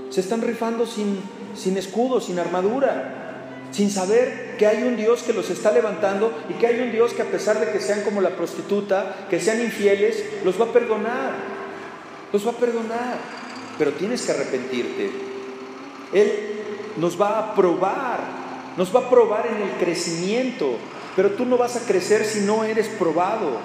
Se están rifando sin, sin escudo, sin armadura, sin saber que hay un Dios que los está levantando y que hay un Dios que a pesar de que sean como la prostituta, que sean infieles, los va a perdonar. Los va a perdonar. Pero tienes que arrepentirte. Él nos va a probar, nos va a probar en el crecimiento, pero tú no vas a crecer si no eres probado.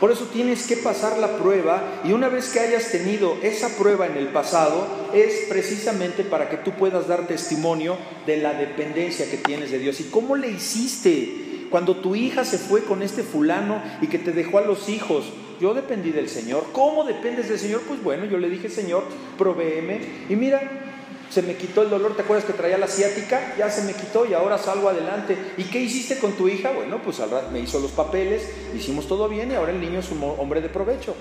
Por eso tienes que pasar la prueba y una vez que hayas tenido esa prueba en el pasado, es precisamente para que tú puedas dar testimonio de la dependencia que tienes de Dios. ¿Y cómo le hiciste? Cuando tu hija se fue con este fulano y que te dejó a los hijos, yo dependí del Señor. ¿Cómo dependes del Señor? Pues bueno, yo le dije, Señor, provéeme. Y mira, se me quitó el dolor, ¿te acuerdas que traía la ciática? Ya se me quitó y ahora salgo adelante. ¿Y qué hiciste con tu hija? Bueno, pues al me hizo los papeles, hicimos todo bien y ahora el niño es un hombre de provecho.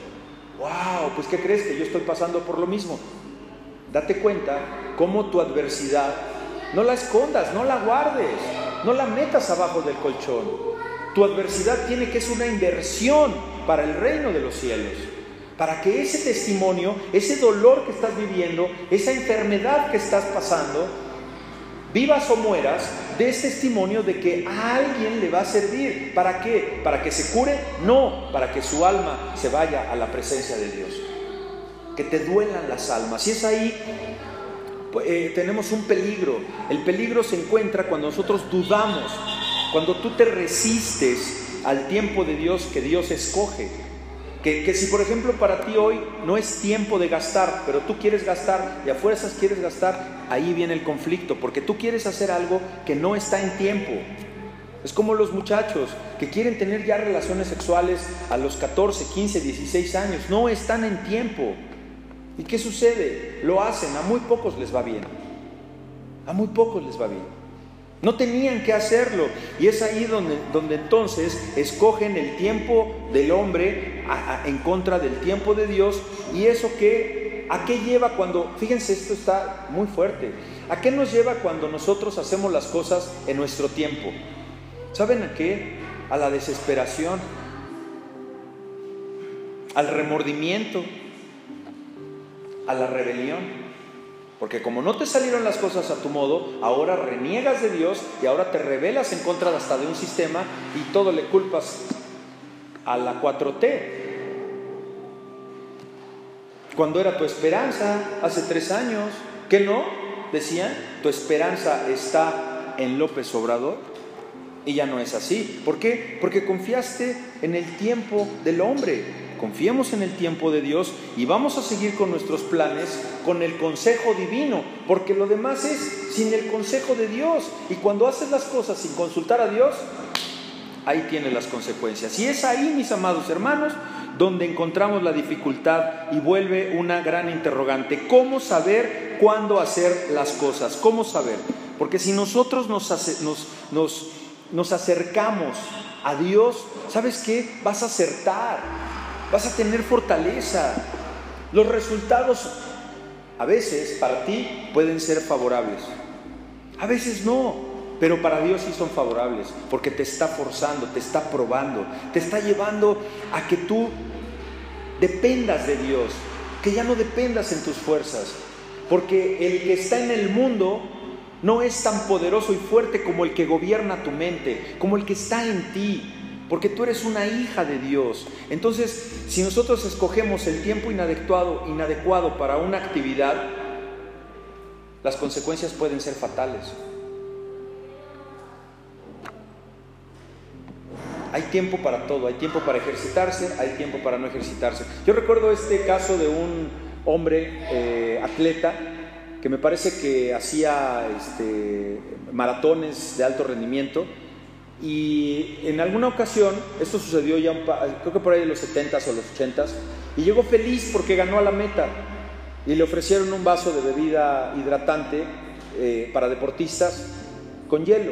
¡Wow! Pues ¿qué crees? Que yo estoy pasando por lo mismo. Date cuenta cómo tu adversidad no la escondas, no la guardes, no la metas abajo del colchón. Tu adversidad tiene que ser una inversión para el reino de los cielos para que ese testimonio, ese dolor que estás viviendo, esa enfermedad que estás pasando, vivas o mueras, des testimonio de que a alguien le va a servir. ¿Para qué? ¿Para que se cure? No, para que su alma se vaya a la presencia de Dios. Que te duelan las almas. Si es ahí, pues, eh, tenemos un peligro. El peligro se encuentra cuando nosotros dudamos, cuando tú te resistes al tiempo de Dios que Dios escoge. Que, si por ejemplo para ti hoy no es tiempo de gastar, pero tú quieres gastar y a fuerzas quieres gastar, ahí viene el conflicto, porque tú quieres hacer algo que no está en tiempo. Es como los muchachos que quieren tener ya relaciones sexuales a los 14, 15, 16 años, no están en tiempo. ¿Y qué sucede? Lo hacen, a muy pocos les va bien. A muy pocos les va bien. No tenían que hacerlo. Y es ahí donde, donde entonces escogen el tiempo del hombre en contra del tiempo de Dios. Y eso que, ¿a qué lleva cuando, fíjense, esto está muy fuerte. ¿A qué nos lleva cuando nosotros hacemos las cosas en nuestro tiempo? ¿Saben a qué? A la desesperación, al remordimiento, a la rebelión. Porque como no te salieron las cosas a tu modo, ahora reniegas de Dios y ahora te rebelas en contra hasta de un sistema y todo le culpas a la 4T. Cuando era tu esperanza hace tres años, ¿qué no? Decían, tu esperanza está en López Obrador y ya no es así. ¿Por qué? Porque confiaste en el tiempo del hombre confiemos en el tiempo de Dios y vamos a seguir con nuestros planes, con el consejo divino, porque lo demás es sin el consejo de Dios. Y cuando haces las cosas sin consultar a Dios, ahí tiene las consecuencias. Y es ahí, mis amados hermanos, donde encontramos la dificultad y vuelve una gran interrogante. ¿Cómo saber cuándo hacer las cosas? ¿Cómo saber? Porque si nosotros nos, nos, nos, nos acercamos a Dios, ¿sabes qué? Vas a acertar vas a tener fortaleza. Los resultados a veces para ti pueden ser favorables, a veces no, pero para Dios sí son favorables, porque te está forzando, te está probando, te está llevando a que tú dependas de Dios, que ya no dependas en tus fuerzas, porque el que está en el mundo no es tan poderoso y fuerte como el que gobierna tu mente, como el que está en ti porque tú eres una hija de Dios. Entonces, si nosotros escogemos el tiempo inadecuado, inadecuado para una actividad, las consecuencias pueden ser fatales. Hay tiempo para todo, hay tiempo para ejercitarse, hay tiempo para no ejercitarse. Yo recuerdo este caso de un hombre eh, atleta que me parece que hacía este, maratones de alto rendimiento y en alguna ocasión, esto sucedió ya, creo que por ahí de los 70s o los 80s, y llegó feliz porque ganó a la meta. Y le ofrecieron un vaso de bebida hidratante eh, para deportistas con hielo.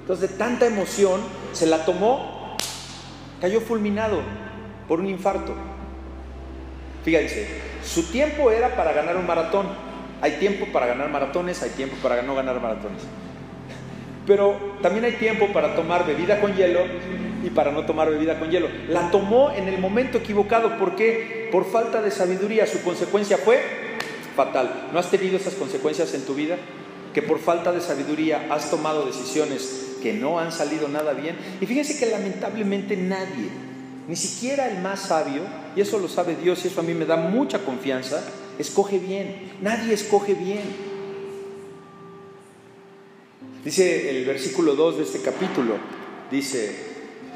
Entonces, de tanta emoción, se la tomó, cayó fulminado por un infarto. Fíjense, su tiempo era para ganar un maratón. Hay tiempo para ganar maratones, hay tiempo para no ganar maratones. Pero también hay tiempo para tomar bebida con hielo y para no tomar bebida con hielo. La tomó en el momento equivocado. ¿Por qué? Por falta de sabiduría. Su consecuencia fue fatal. ¿No has tenido esas consecuencias en tu vida? Que por falta de sabiduría has tomado decisiones que no han salido nada bien. Y fíjense que lamentablemente nadie, ni siquiera el más sabio, y eso lo sabe Dios y eso a mí me da mucha confianza, escoge bien. Nadie escoge bien. Dice el versículo 2 de este capítulo, dice,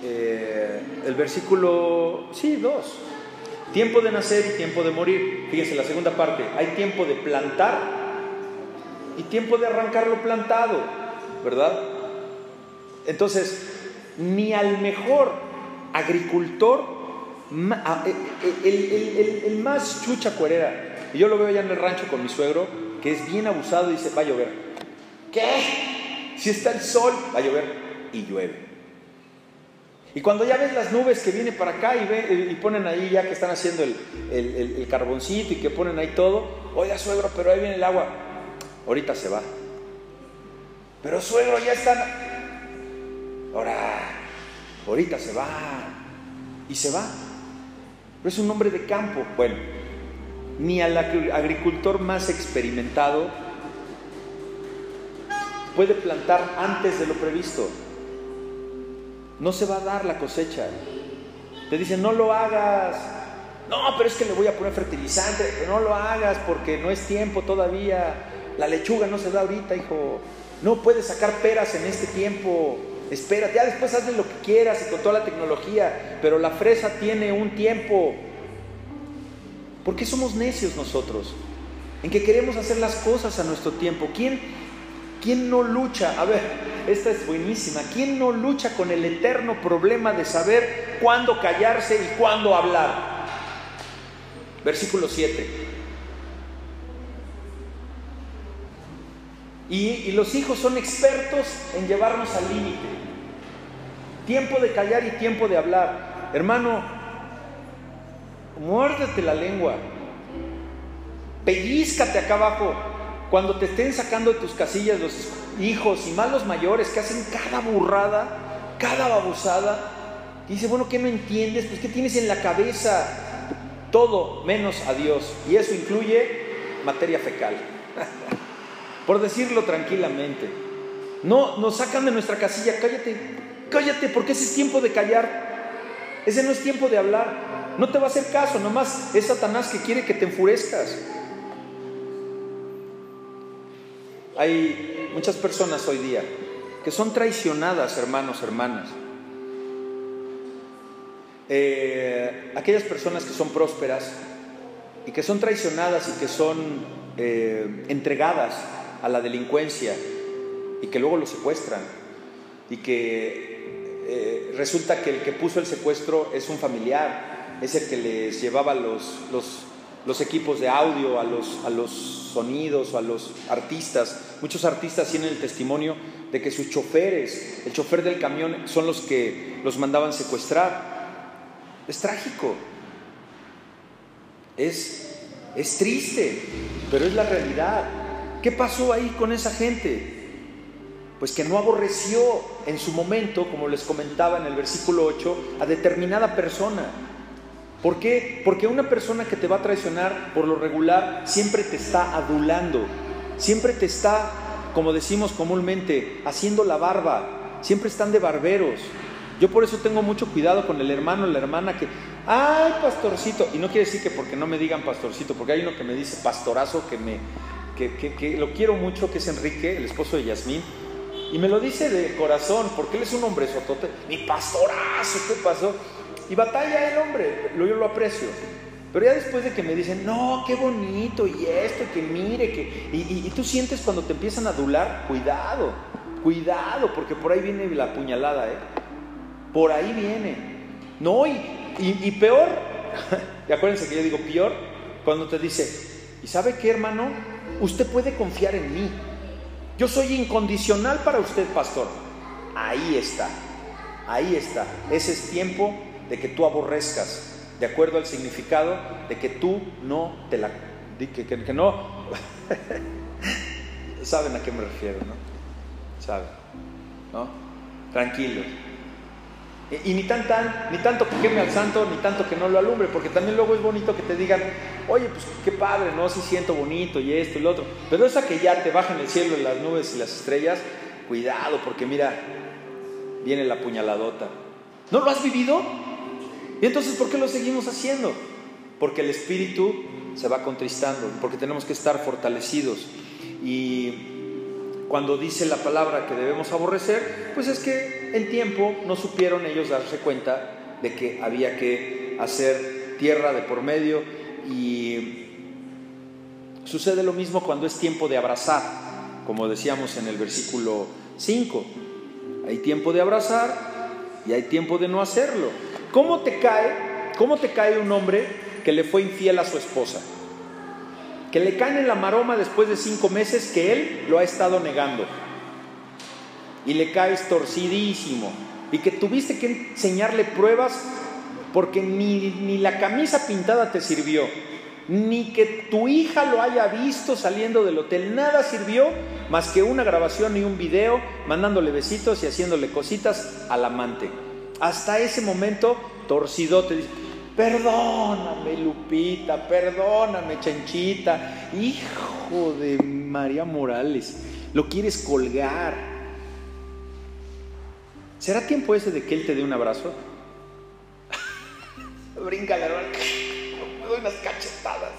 eh, el versículo, sí, 2, tiempo de nacer y tiempo de morir. Fíjense la segunda parte, hay tiempo de plantar y tiempo de arrancar lo plantado, ¿verdad? Entonces, ni al mejor agricultor, eh, eh, el, más chucha cuerera, y yo lo veo allá en el rancho con mi suegro, que es bien abusado y dice, va a llover. ¿Qué? Si está el sol, va a llover y llueve. Y cuando ya ves las nubes que vienen para acá y, ve, y ponen ahí ya que están haciendo el, carboncito y que ponen ahí todo, oiga suegro, pero ahí viene el agua, ahorita se va. Pero suegro, ya están... Ahora, ahorita se va. Y se va. Pero es un hombre de campo. Bueno, ni al agricultor más experimentado puede plantar antes de lo previsto. No se va a dar la cosecha. Te dicen, no lo hagas. No, pero es que le voy a poner fertilizante. no lo hagas porque no es tiempo todavía. La lechuga no se da ahorita, hijo. No puedes sacar peras en este tiempo. espérate, ya después hazle lo que quieras y con toda la tecnología, pero la fresa tiene un tiempo. ¿Por qué somos necios nosotros? En que queremos hacer las cosas a nuestro tiempo. ¿Quién, quién no lucha? A ver, esta es buenísima. ¿Quién no lucha con el eterno problema de saber cuándo callarse y cuándo hablar? Versículo 7. Y, los hijos son expertos en llevarnos al límite. Tiempo de callar y tiempo de hablar. Hermano, muérdete la lengua. Pellízcate acá abajo. Cuando te estén sacando de tus casillas los hijos y malos mayores que hacen cada burrada, cada babosada. Dice, bueno, ¿qué no entiendes? Pues ¿qué tienes en la cabeza? Todo menos a Dios. Y eso incluye materia fecal. (laughs) por decirlo tranquilamente. No, nos sacan de nuestra casilla, cállate, cállate, porque ese es tiempo de callar. Ese no es tiempo de hablar. No te va a hacer caso, nomás es Satanás que quiere que te enfurezcas. Hay muchas personas hoy día que son traicionadas, hermanos, hermanas. Eh, aquellas personas que son prósperas y que son traicionadas y que son eh, entregadas a la delincuencia y que luego lo secuestran y que eh, resulta que el que puso el secuestro es un familiar, es el que les llevaba los, los, equipos de audio, a los, a los sonidos a los artistas. Muchos artistas tienen el testimonio de que sus choferes, el chofer del camión, son los que los mandaban secuestrar. Es trágico, es, es triste, pero es la realidad. ¿Qué pasó ahí con esa gente? Pues que no aborreció en su momento, como les comentaba en el versículo 8, a determinada persona. ¿Por qué? Porque una persona que te va a traicionar por lo regular siempre te está adulando, siempre te está, como decimos comúnmente, haciendo la barba, siempre están de barberos. Yo por eso tengo mucho cuidado con el hermano la hermana que, ay, pastorcito, y no quiere decir que porque no me digan pastorcito, porque hay uno que me dice pastorazo que me, que, lo quiero mucho, que es Enrique, el esposo de Yasmín, y me lo dice de corazón, porque él es un hombre sotote, mi pastorazo, ¿qué pasó? Y batalla el hombre, yo lo aprecio. Pero ya después de que me dicen, no, qué bonito, y esto, que mire, que. Y, tú sientes cuando te empiezan a adular, cuidado, cuidado, porque por ahí viene la puñalada, ¿eh? Por ahí viene. No, y, y, peor, (laughs) acuérdense que yo digo peor, cuando te dice, ¿y sabe qué, hermano? usted puede confiar en mí. Yo soy incondicional para usted, pastor. Ahí está, ahí está. Ese es tiempo de que tú aborrezcas, de acuerdo al significado de que tú no te la... que, que, no... (laughs) Saben a qué me refiero, ¿no? Saben, ¿no? Tranquilos. Y, ni, tan, tan, ni tanto que queme al santo, ni tanto que no lo alumbre, porque también luego es bonito que te digan, oye, pues qué padre, ¿no? Sí siento bonito y esto y lo otro. Pero esa que ya te baja en el cielo las nubes y las estrellas, cuidado, porque mira, viene la puñaladota. ¿No lo has vivido? ¿Y entonces por qué lo seguimos haciendo? Porque el espíritu se va contristando, porque tenemos que estar fortalecidos. Y cuando dice la palabra que debemos aborrecer, pues es que en tiempo no supieron ellos darse cuenta de que había que hacer tierra de por medio y sucede lo mismo cuando es tiempo de abrazar, como decíamos en el versículo 5. Hay tiempo de abrazar y hay tiempo de no hacerlo. ¿Cómo te cae? ¿Cómo te cae un hombre que le fue infiel a su esposa? que le caen en la maroma después de cinco meses que él lo ha estado negando. Y le caes torcidísimo. Y que tuviste que enseñarle pruebas porque ni, ni la camisa pintada te sirvió. Ni que tu hija lo haya visto saliendo del hotel. Nada sirvió más que una grabación y un video mandándole besitos y haciéndole cositas al amante. Hasta ese momento, torcidote. Perdóname, Lupita, perdóname, Chanchita. Hijo de María Morales, lo quieres colgar. ¿Será tiempo ese de que él te dé un abrazo? (laughs) Brinca la me (laughs) doy unas cachetadas.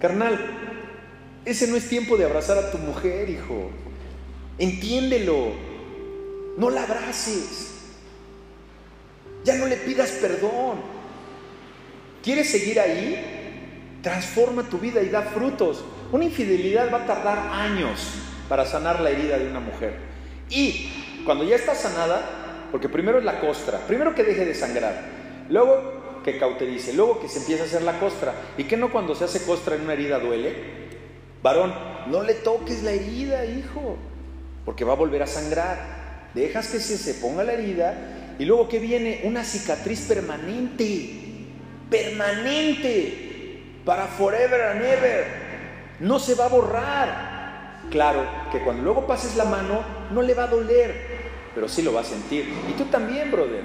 Carnal, ese no es tiempo de abrazar a tu mujer, hijo. Entiéndelo. No la abraces. Ya no le pidas perdón. ¿Quieres seguir ahí? Transforma tu vida y da frutos. Una infidelidad va a tardar años para sanar la herida de una mujer. Y cuando ya está sanada, porque primero es la costra, primero que deje de sangrar, luego que cauterice, luego que se empieza a hacer la costra. ¿Y que no cuando se hace costra en una herida duele? Varón, no le toques la herida, hijo, porque va a volver a sangrar. Dejas que se, se ponga la herida y luego que viene una cicatriz permanente, permanente, para forever and ever. No se va a borrar. Claro que cuando luego pases la mano no le va a doler, pero sí lo va a sentir. Y tú también, brother.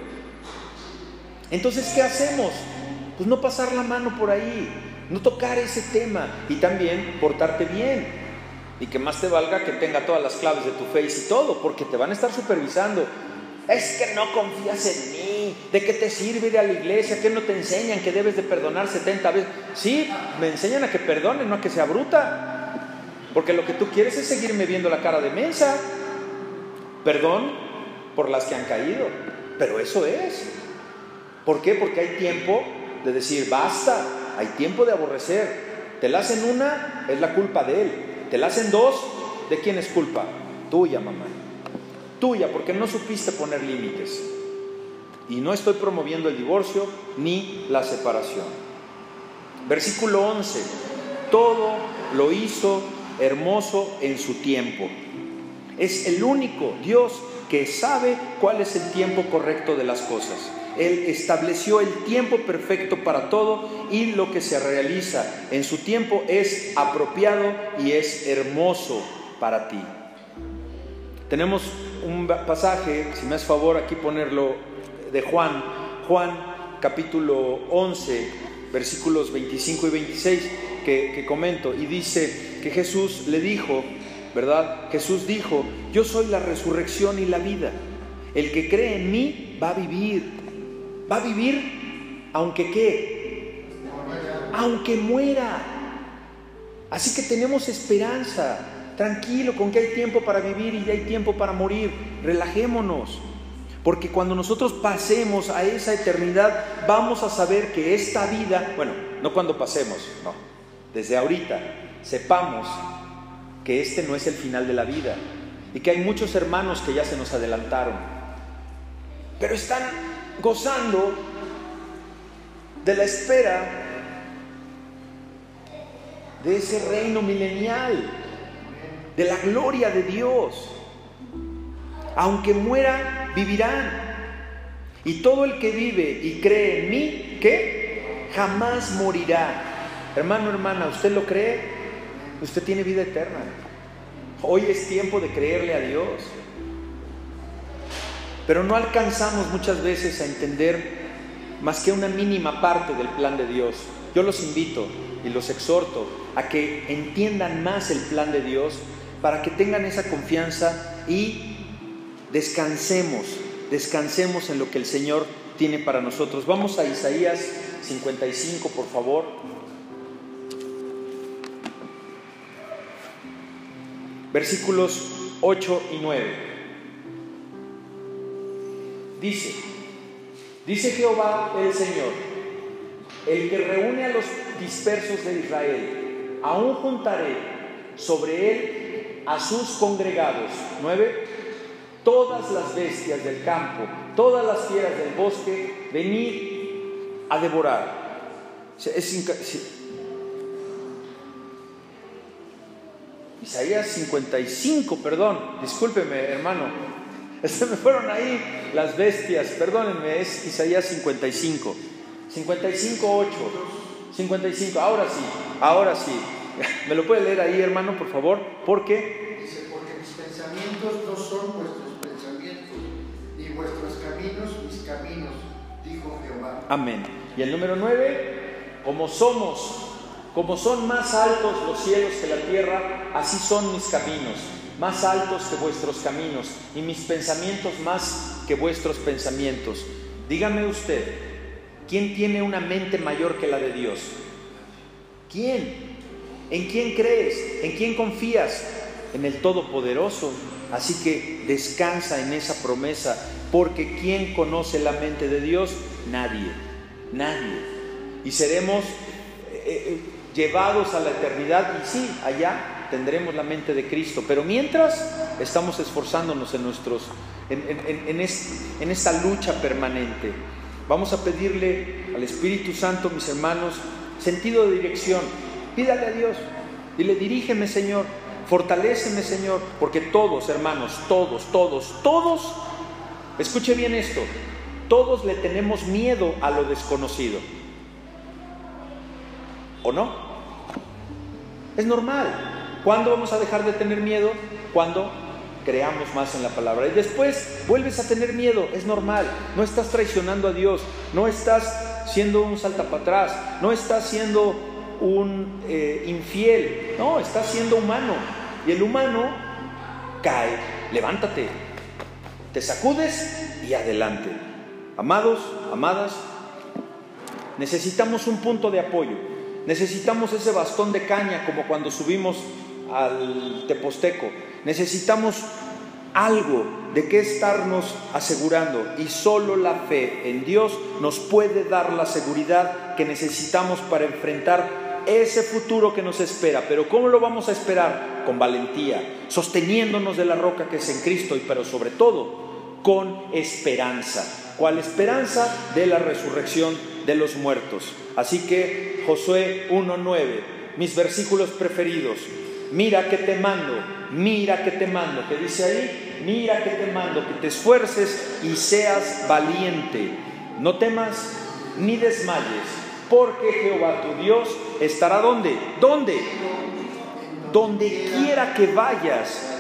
Entonces, ¿qué hacemos? Pues no pasar la mano por ahí, no tocar ese tema y también portarte bien. Y que más te valga que tenga todas las claves de tu face y todo, porque te van a estar supervisando. Es que no confías en mí, de qué te sirve ir a la iglesia, que no te enseñan que debes de perdonar 70 veces. Sí, me enseñan a que perdone, no a que sea bruta. Porque lo que tú quieres es seguirme viendo la cara de mensa. Perdón por las que han caído, pero eso es. ¿Por qué? Porque hay tiempo de decir, basta, hay tiempo de aborrecer. Te la hacen una, es la culpa de él. Te la hacen dos, ¿de quién es culpa? Tuya, mamá. Tuya, porque no supiste poner límites. Y no estoy promoviendo el divorcio ni la separación. Versículo 11. Todo lo hizo hermoso en su tiempo. Es el único Dios que sabe cuál es el tiempo correcto de las cosas. Él estableció el tiempo perfecto para todo y lo que se realiza en su tiempo es apropiado y es hermoso para ti. Tenemos un pasaje, si me hace favor aquí ponerlo, de Juan, Juan capítulo 11, versículos 25 y 26, que, que comento, y dice que Jesús le dijo, ¿verdad? Jesús dijo, yo soy la resurrección y la vida. El que cree en mí va a vivir va a vivir aunque qué, aunque muera. Así que tenemos esperanza. Tranquilo, con que hay tiempo para vivir y hay tiempo para morir. Relajémonos. Porque cuando nosotros pasemos a esa eternidad, vamos a saber que esta vida, bueno, no cuando pasemos, no, desde ahorita, sepamos que este no es el final de la vida y que hay muchos hermanos que ya se nos adelantaron, pero están gozando de la espera de ese reino milenial, de la gloria de Dios. Aunque muera, vivirán. Y todo el que vive y cree en mí, ¿qué? Jamás morirá. Hermano, hermana, ¿usted lo cree? Usted tiene vida eterna. Hoy es tiempo de creerle a Dios. Pero no alcanzamos muchas veces a entender más que una mínima parte del plan de Dios. Yo los invito y los exhorto a que entiendan más el plan de Dios para que tengan esa confianza y descansemos, descansemos en lo que el Señor tiene para nosotros. Vamos a Isaías 55, por favor. Versículos 8 y 9. Dice, dice Jehová el Señor, el que reúne a los dispersos de Israel, aún juntaré sobre él a sus congregados. Nueve, todas las bestias del campo, todas las fieras del bosque, venid a devorar. Isaías 55, perdón, discúlpeme hermano, (laughs) se me fueron ahí las bestias, perdónenme, es Isaías 55. 55, 8. 55, ahora sí, ahora sí. (laughs) ¿Me lo puede leer ahí, hermano, por favor? ¿Por qué? Dice, porque mis pensamientos no son vuestros pensamientos, y vuestros caminos mis caminos, dijo Jehová. Amén. Y el número 9, como somos, como son más altos los cielos que la tierra, así son mis caminos más altos que vuestros caminos y mis pensamientos más que vuestros pensamientos. Dígame usted, ¿quién tiene una mente mayor que la de Dios? ¿Quién? ¿En quién crees? ¿En quién confías? en el Todopoderoso. Así que descansa en esa promesa, porque ¿quién conoce la mente de Dios? Nadie, nadie. Y seremos eh, eh, llevados a la eternidad y sí, allá tendremos la mente de Cristo, pero mientras estamos esforzándonos en, nuestros, en, en esta lucha permanente. Vamos a pedirle al Espíritu Santo, mis hermanos, sentido de dirección. Pídale a Dios. Dile, dirígeme, Señor. Fortaléceme, Señor. Porque todos, hermanos, todos, todos, todos, escuche bien esto, todos le tenemos miedo a lo desconocido. ¿O no? Es normal. ¿Cuándo vamos a dejar de tener miedo? Cuando creamos más en la palabra. Y después vuelves a tener miedo, es normal. No estás traicionando a Dios, no estás siendo un salta para atrás, no estás siendo un eh, infiel, no, estás siendo humano. Y el humano cae, levántate, te sacudes y adelante. Amados, amadas, necesitamos un punto de apoyo, necesitamos ese bastón de caña como cuando subimos al Teposteco. Necesitamos algo de qué estarnos asegurando y solo la fe en Dios nos puede dar la seguridad que necesitamos para enfrentar ese futuro que nos espera. Pero ¿cómo lo vamos a esperar? Con valentía, sosteniéndonos de la roca que es en Cristo y pero sobre todo con esperanza. ¿Cuál esperanza? De la resurrección de los muertos. Así que Josué 1.9, mis versículos preferidos, mira que te mando, mira que te mando, que dice ahí, mira que te mando, que te esfuerces y seas valiente. No temas ni desmayes, porque Jehová tu Dios estará donde? ¿Dónde? Donde quiera que vayas,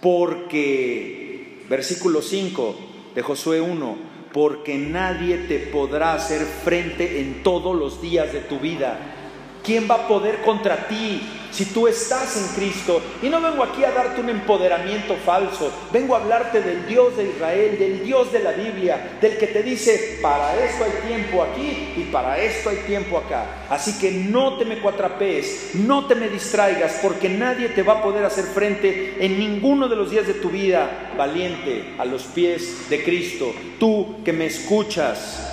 porque, versículo 5 de Josué 1, porque nadie te podrá hacer frente en todos los días de tu vida. ¿Quién va a poder contra ti? Si tú estás en Cristo. Y no vengo aquí a darte un empoderamiento falso, vengo a hablarte del Dios de Israel, del Dios de la Biblia, del que te dice, para esto hay tiempo aquí y para esto hay tiempo acá. Así que no te me cuatrapees, no te me distraigas, porque nadie te va a poder hacer frente en ninguno de los días de tu vida valiente a los pies de Cristo. Tú que me escuchas.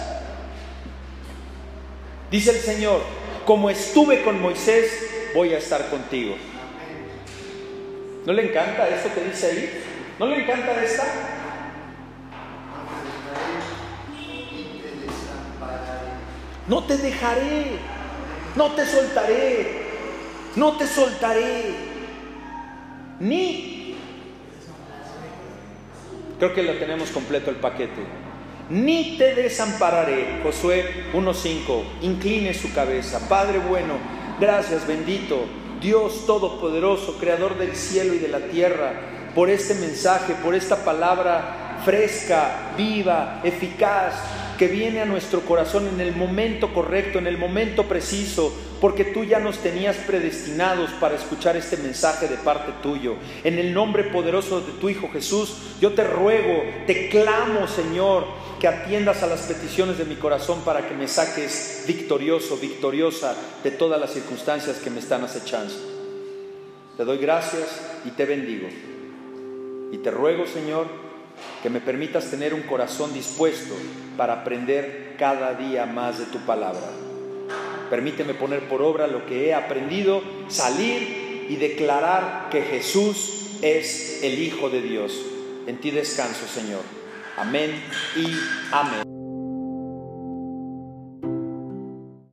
Dice el Señor, como estuve con Moisés, voy a estar contigo. ¿No le encanta esto que dice ahí? ¿No le encanta esta? No te dejaré, no te soltaré, no te soltaré, ni... Creo que lo tenemos completo el paquete. Ni te desampararé. Josué 1.5. Incline su cabeza. Padre bueno, Gracias, bendito Dios Todopoderoso, Creador del cielo y de la tierra, por este mensaje, por esta palabra fresca, viva, eficaz, que viene a nuestro corazón en el momento correcto, en el momento preciso, porque tú ya nos tenías predestinados para escuchar este mensaje de parte tuyo. En el nombre poderoso de tu Hijo Jesús, yo te ruego, te clamo, Señor, que atiendas a las peticiones de mi corazón para que me saques victorioso, victoriosa de todas las circunstancias que me están acechando. Te doy gracias y te bendigo. Y te ruego, Señor, que me permitas tener un corazón dispuesto para aprender cada día más de tu palabra. Permíteme poner por obra lo que he aprendido, salir y declarar que Jesús es el Hijo de Dios. En ti descanso, Señor. Amén y amén.